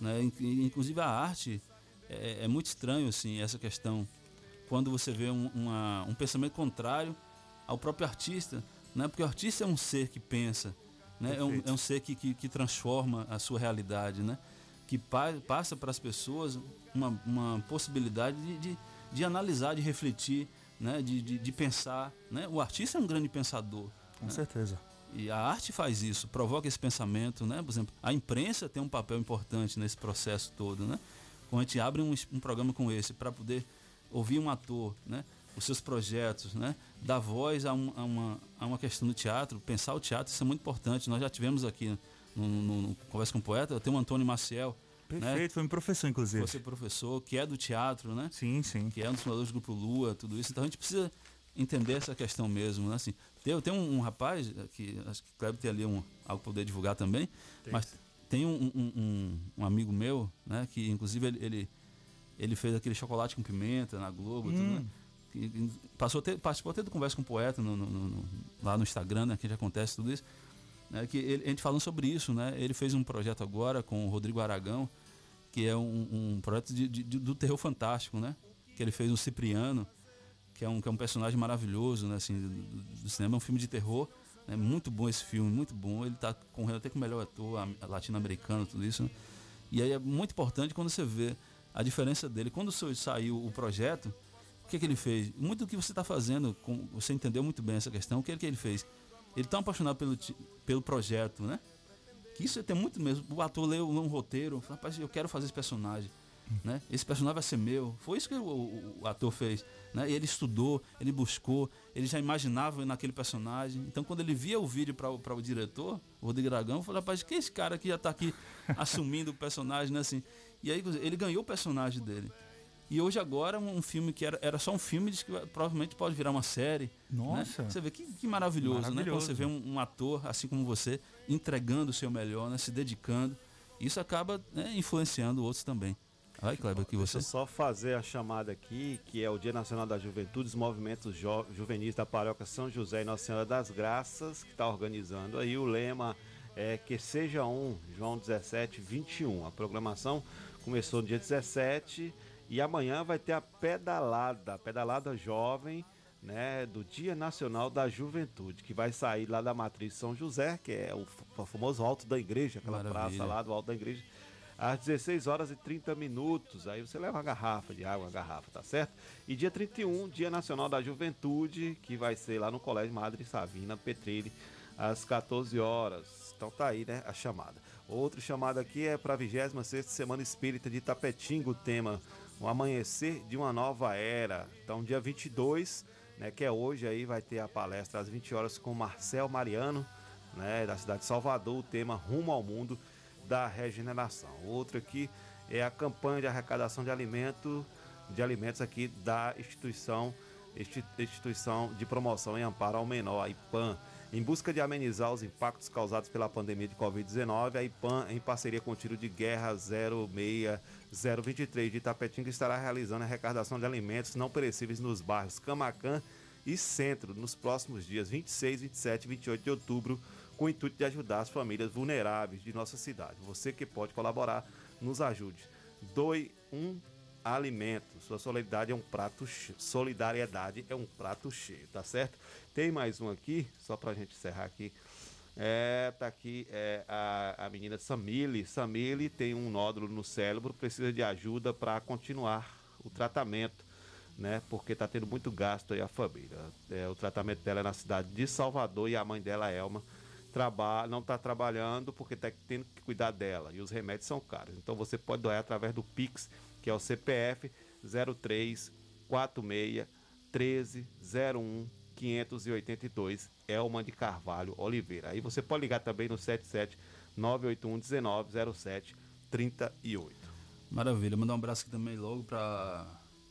Né, inclusive a arte é, é, muito estranho assim, essa questão, quando você vê um, uma, um pensamento contrário ao próprio artista, né, porque o artista é um ser que pensa, né, é, um, é um ser que, que, que, transforma a sua realidade, né, que pa, passa para as pessoas uma, uma possibilidade de, de, de analisar, de refletir, né, de, de, de, pensar. Né? O artista é um grande pensador. Com né? certeza. E a arte faz isso, provoca esse pensamento. Né? Por exemplo, a imprensa tem um papel importante nesse processo todo. Né? Quando a gente abre um, um programa como esse para poder ouvir um ator, né? os seus projetos, né? dar voz a, um, a, uma, a uma questão do teatro, pensar o teatro, isso é muito importante. Nós já tivemos aqui no, no, no Conversa com o Poeta, eu tenho o Antônio Maciel, Perfeito, né? foi meu professor, inclusive. Você professor, que é do teatro, né? Sim, sim. Que é um dos fundadores do Grupo Lua, tudo isso. Então a gente precisa entender essa questão mesmo, né? Assim, tem, tem um, um rapaz, que acho que o Kleber tem ali um, algo para poder divulgar também, tem. mas tem um, um, um, amigo meu, né? Que inclusive ele, ele, ele, fez aquele chocolate com pimenta na Globo, hum. tudo, né? Que, passou ter, participou até do Conversa com o Poeta no, no, no, lá no Instagram, né? Que já acontece tudo isso. Né, que ele, a gente falando sobre isso, né? Ele fez um projeto agora com o Rodrigo Aragão, que é um, um projeto de, de, do terror fantástico, né? Que ele fez o Cipriano, que é um, que é um personagem maravilhoso, né? Assim, do, do cinema, é um filme de terror. É né? muito bom esse filme, muito bom. Ele está correndo até com o melhor ator latino-americano, tudo isso. Né? E aí é muito importante quando você vê a diferença dele. Quando saiu o projeto, o que, que ele fez? Muito do que você está fazendo, você entendeu muito bem essa questão, o que, que ele fez? Ele tão apaixonado pelo, pelo projeto, né? Isso tem muito mesmo. O ator leu um roteiro, fala, rapaz, eu quero fazer esse personagem. Né? Esse personagem vai ser meu. Foi isso que o, o, o ator fez. Né? Ele estudou, ele buscou, ele já imaginava naquele personagem. Então, quando ele via o vídeo para o diretor, o Rodrigo Dragão, falou: rapaz, que esse cara que já está aqui assumindo o personagem, né? Assim, e aí ele ganhou o personagem dele. E hoje agora um filme que era, era só um filme, diz que provavelmente pode virar uma série. Né? Nossa. Né? Você vê que, que maravilhoso, maravilhoso, né? Quando você vê um, um, ator, assim como você, entregando o seu melhor, né? Se dedicando. Isso acaba né, influenciando outros também. Vai, Kleber, que você. Deixa eu só fazer a chamada aqui, que é o Dia Nacional da Juventude, os movimentos jo juvenis da Paróquia São José e Nossa Senhora das Graças, que está organizando aí. O lema é que seja um, João 17, 21. A programação começou no dia 17 e amanhã vai ter a pedalada, a pedalada jovem, né, do Dia Nacional da Juventude, que vai sair lá da Matriz São José, que é o, o famoso Alto da Igreja, aquela Maravilha. praça lá do Alto da Igreja, às 16 horas e 30 minutos. Aí você leva uma garrafa de água, uma garrafa, tá certo? E dia 31, Dia Nacional da Juventude, que vai ser lá no Colégio Madre Savina Petrilli, às 14 horas. Então tá aí, né, a chamada. Outro chamado aqui é para a 26 Semana Espírita de Tapetinga, o tema o amanhecer de uma nova era. Então, dia 22, né, que é hoje aí, vai ter a palestra às 20 horas com Marcel Mariano, né, da cidade de Salvador, o tema Rumo ao Mundo da Regeneração. Outro aqui é a campanha de arrecadação de alimento, de alimentos aqui da instituição instituição de promoção em amparo ao menor, a IPAM. Em busca de amenizar os impactos causados pela pandemia de Covid-19, a IPAN, em parceria com o Tiro de Guerra 06023 de Itapetinga, estará realizando a arrecadação de alimentos não perecíveis nos bairros Camacan e Centro nos próximos dias 26, 27 e 28 de outubro, com o intuito de ajudar as famílias vulneráveis de nossa cidade. Você que pode colaborar, nos ajude. Doe um alimento. Sua solidariedade é um prato cheio. Solidariedade é um prato cheio, tá certo? Tem mais um aqui, só pra gente encerrar aqui. É, tá aqui é, a, a menina Samile. Samile tem um nódulo no cérebro, precisa de ajuda para continuar o tratamento, né? Porque tá tendo muito gasto aí a família. É, o tratamento dela é na cidade de Salvador e a mãe dela, Elma, trabalha, não está trabalhando porque está tendo que cuidar dela e os remédios são caros. Então você pode doar através do Pix, que é o CPF 03 46 13 01 582 Elma de Carvalho Oliveira. Aí você pode ligar também no 77 981 19 07 38. Maravilha. Mandar um abraço aqui também logo para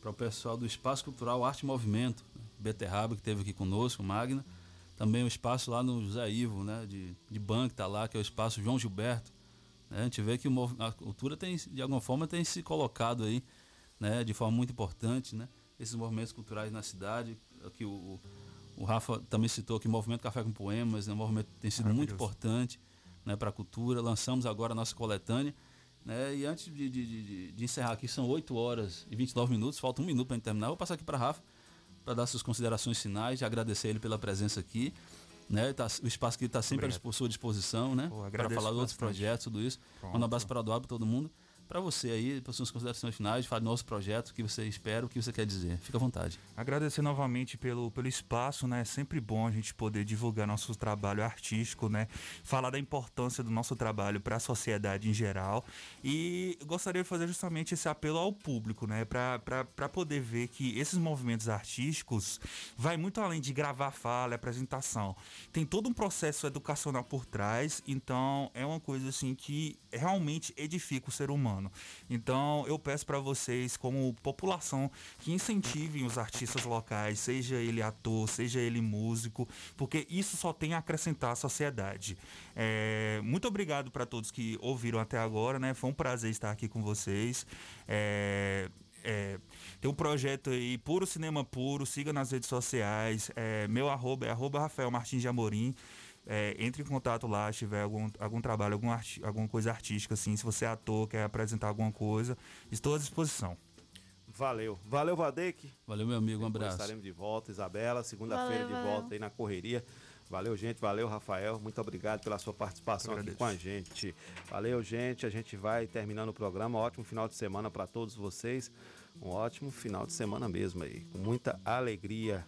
o pessoal do Espaço Cultural Arte e Movimento, né? Beterraba, que esteve aqui conosco, Magna. Também o espaço lá no José Ivo, né, de, de Ban, que está lá, que é o espaço João Gilberto. Né? A gente vê que o, a cultura tem, de alguma forma, tem se colocado aí, né, de forma muito importante, né? Esses movimentos culturais na cidade, que o, o, o Rafa também citou aqui, o movimento Café com Poemas, né, um movimento que tem sido muito importante né, para a cultura. Lançamos agora a nossa coletânea. Né, e antes de, de, de- de encerrar aqui, são 8 horas e 29 minutos, falta um minuto para terminar. Eu vou passar aqui para Rafa para dar suas considerações finais, e agradecer ele pela presença aqui. Né, tá- o espaço que está sempre Obrigado. à sua disposição, né? Para falar de outros projetos, tudo isso. Pronto. Manda um abraço para o Eduardo, para todo mundo. Para você aí, para suas considerações finais, fale novos projetos, o que você espera, o que você quer dizer. Fica à vontade. Agradecer novamente pelo, pelo espaço, né? É sempre bom a gente poder divulgar nosso trabalho artístico, né? Falar da importância do nosso trabalho para a sociedade em geral. E gostaria de fazer justamente esse apelo ao público, né? Para poder ver que esses movimentos artísticos vai muito além de gravar fala apresentação. Tem todo um processo educacional por trás, então é uma coisa assim que realmente edifica o ser humano. Então eu peço para vocês, como população, que incentivem os artistas locais, seja ele ator, seja ele músico, porque isso só tem a acrescentar à sociedade. É, muito obrigado para todos que ouviram até agora, né? Foi um prazer estar aqui com vocês. É, é, tem um projeto aí, Puro Cinema Puro, siga nas redes sociais. É, meu arroba é arroba Rafael Martins de Amorim. É, entre em contato lá, se tiver algum, algum trabalho, algum arti- alguma coisa artística, assim, se você é ator, quer apresentar alguma coisa, estou à disposição. Valeu. Valeu, Vadek. Valeu, meu amigo. Um Depois abraço. estaremos de volta, Isabela. Segunda-feira Valeu, de valeu. volta aí na correria. Valeu, gente. Valeu, Rafael. Muito obrigado pela sua participação aqui com a gente. Valeu, gente. A gente vai terminando o programa. Ótimo final de semana para todos vocês. Um ótimo final de semana mesmo aí. Com muita alegria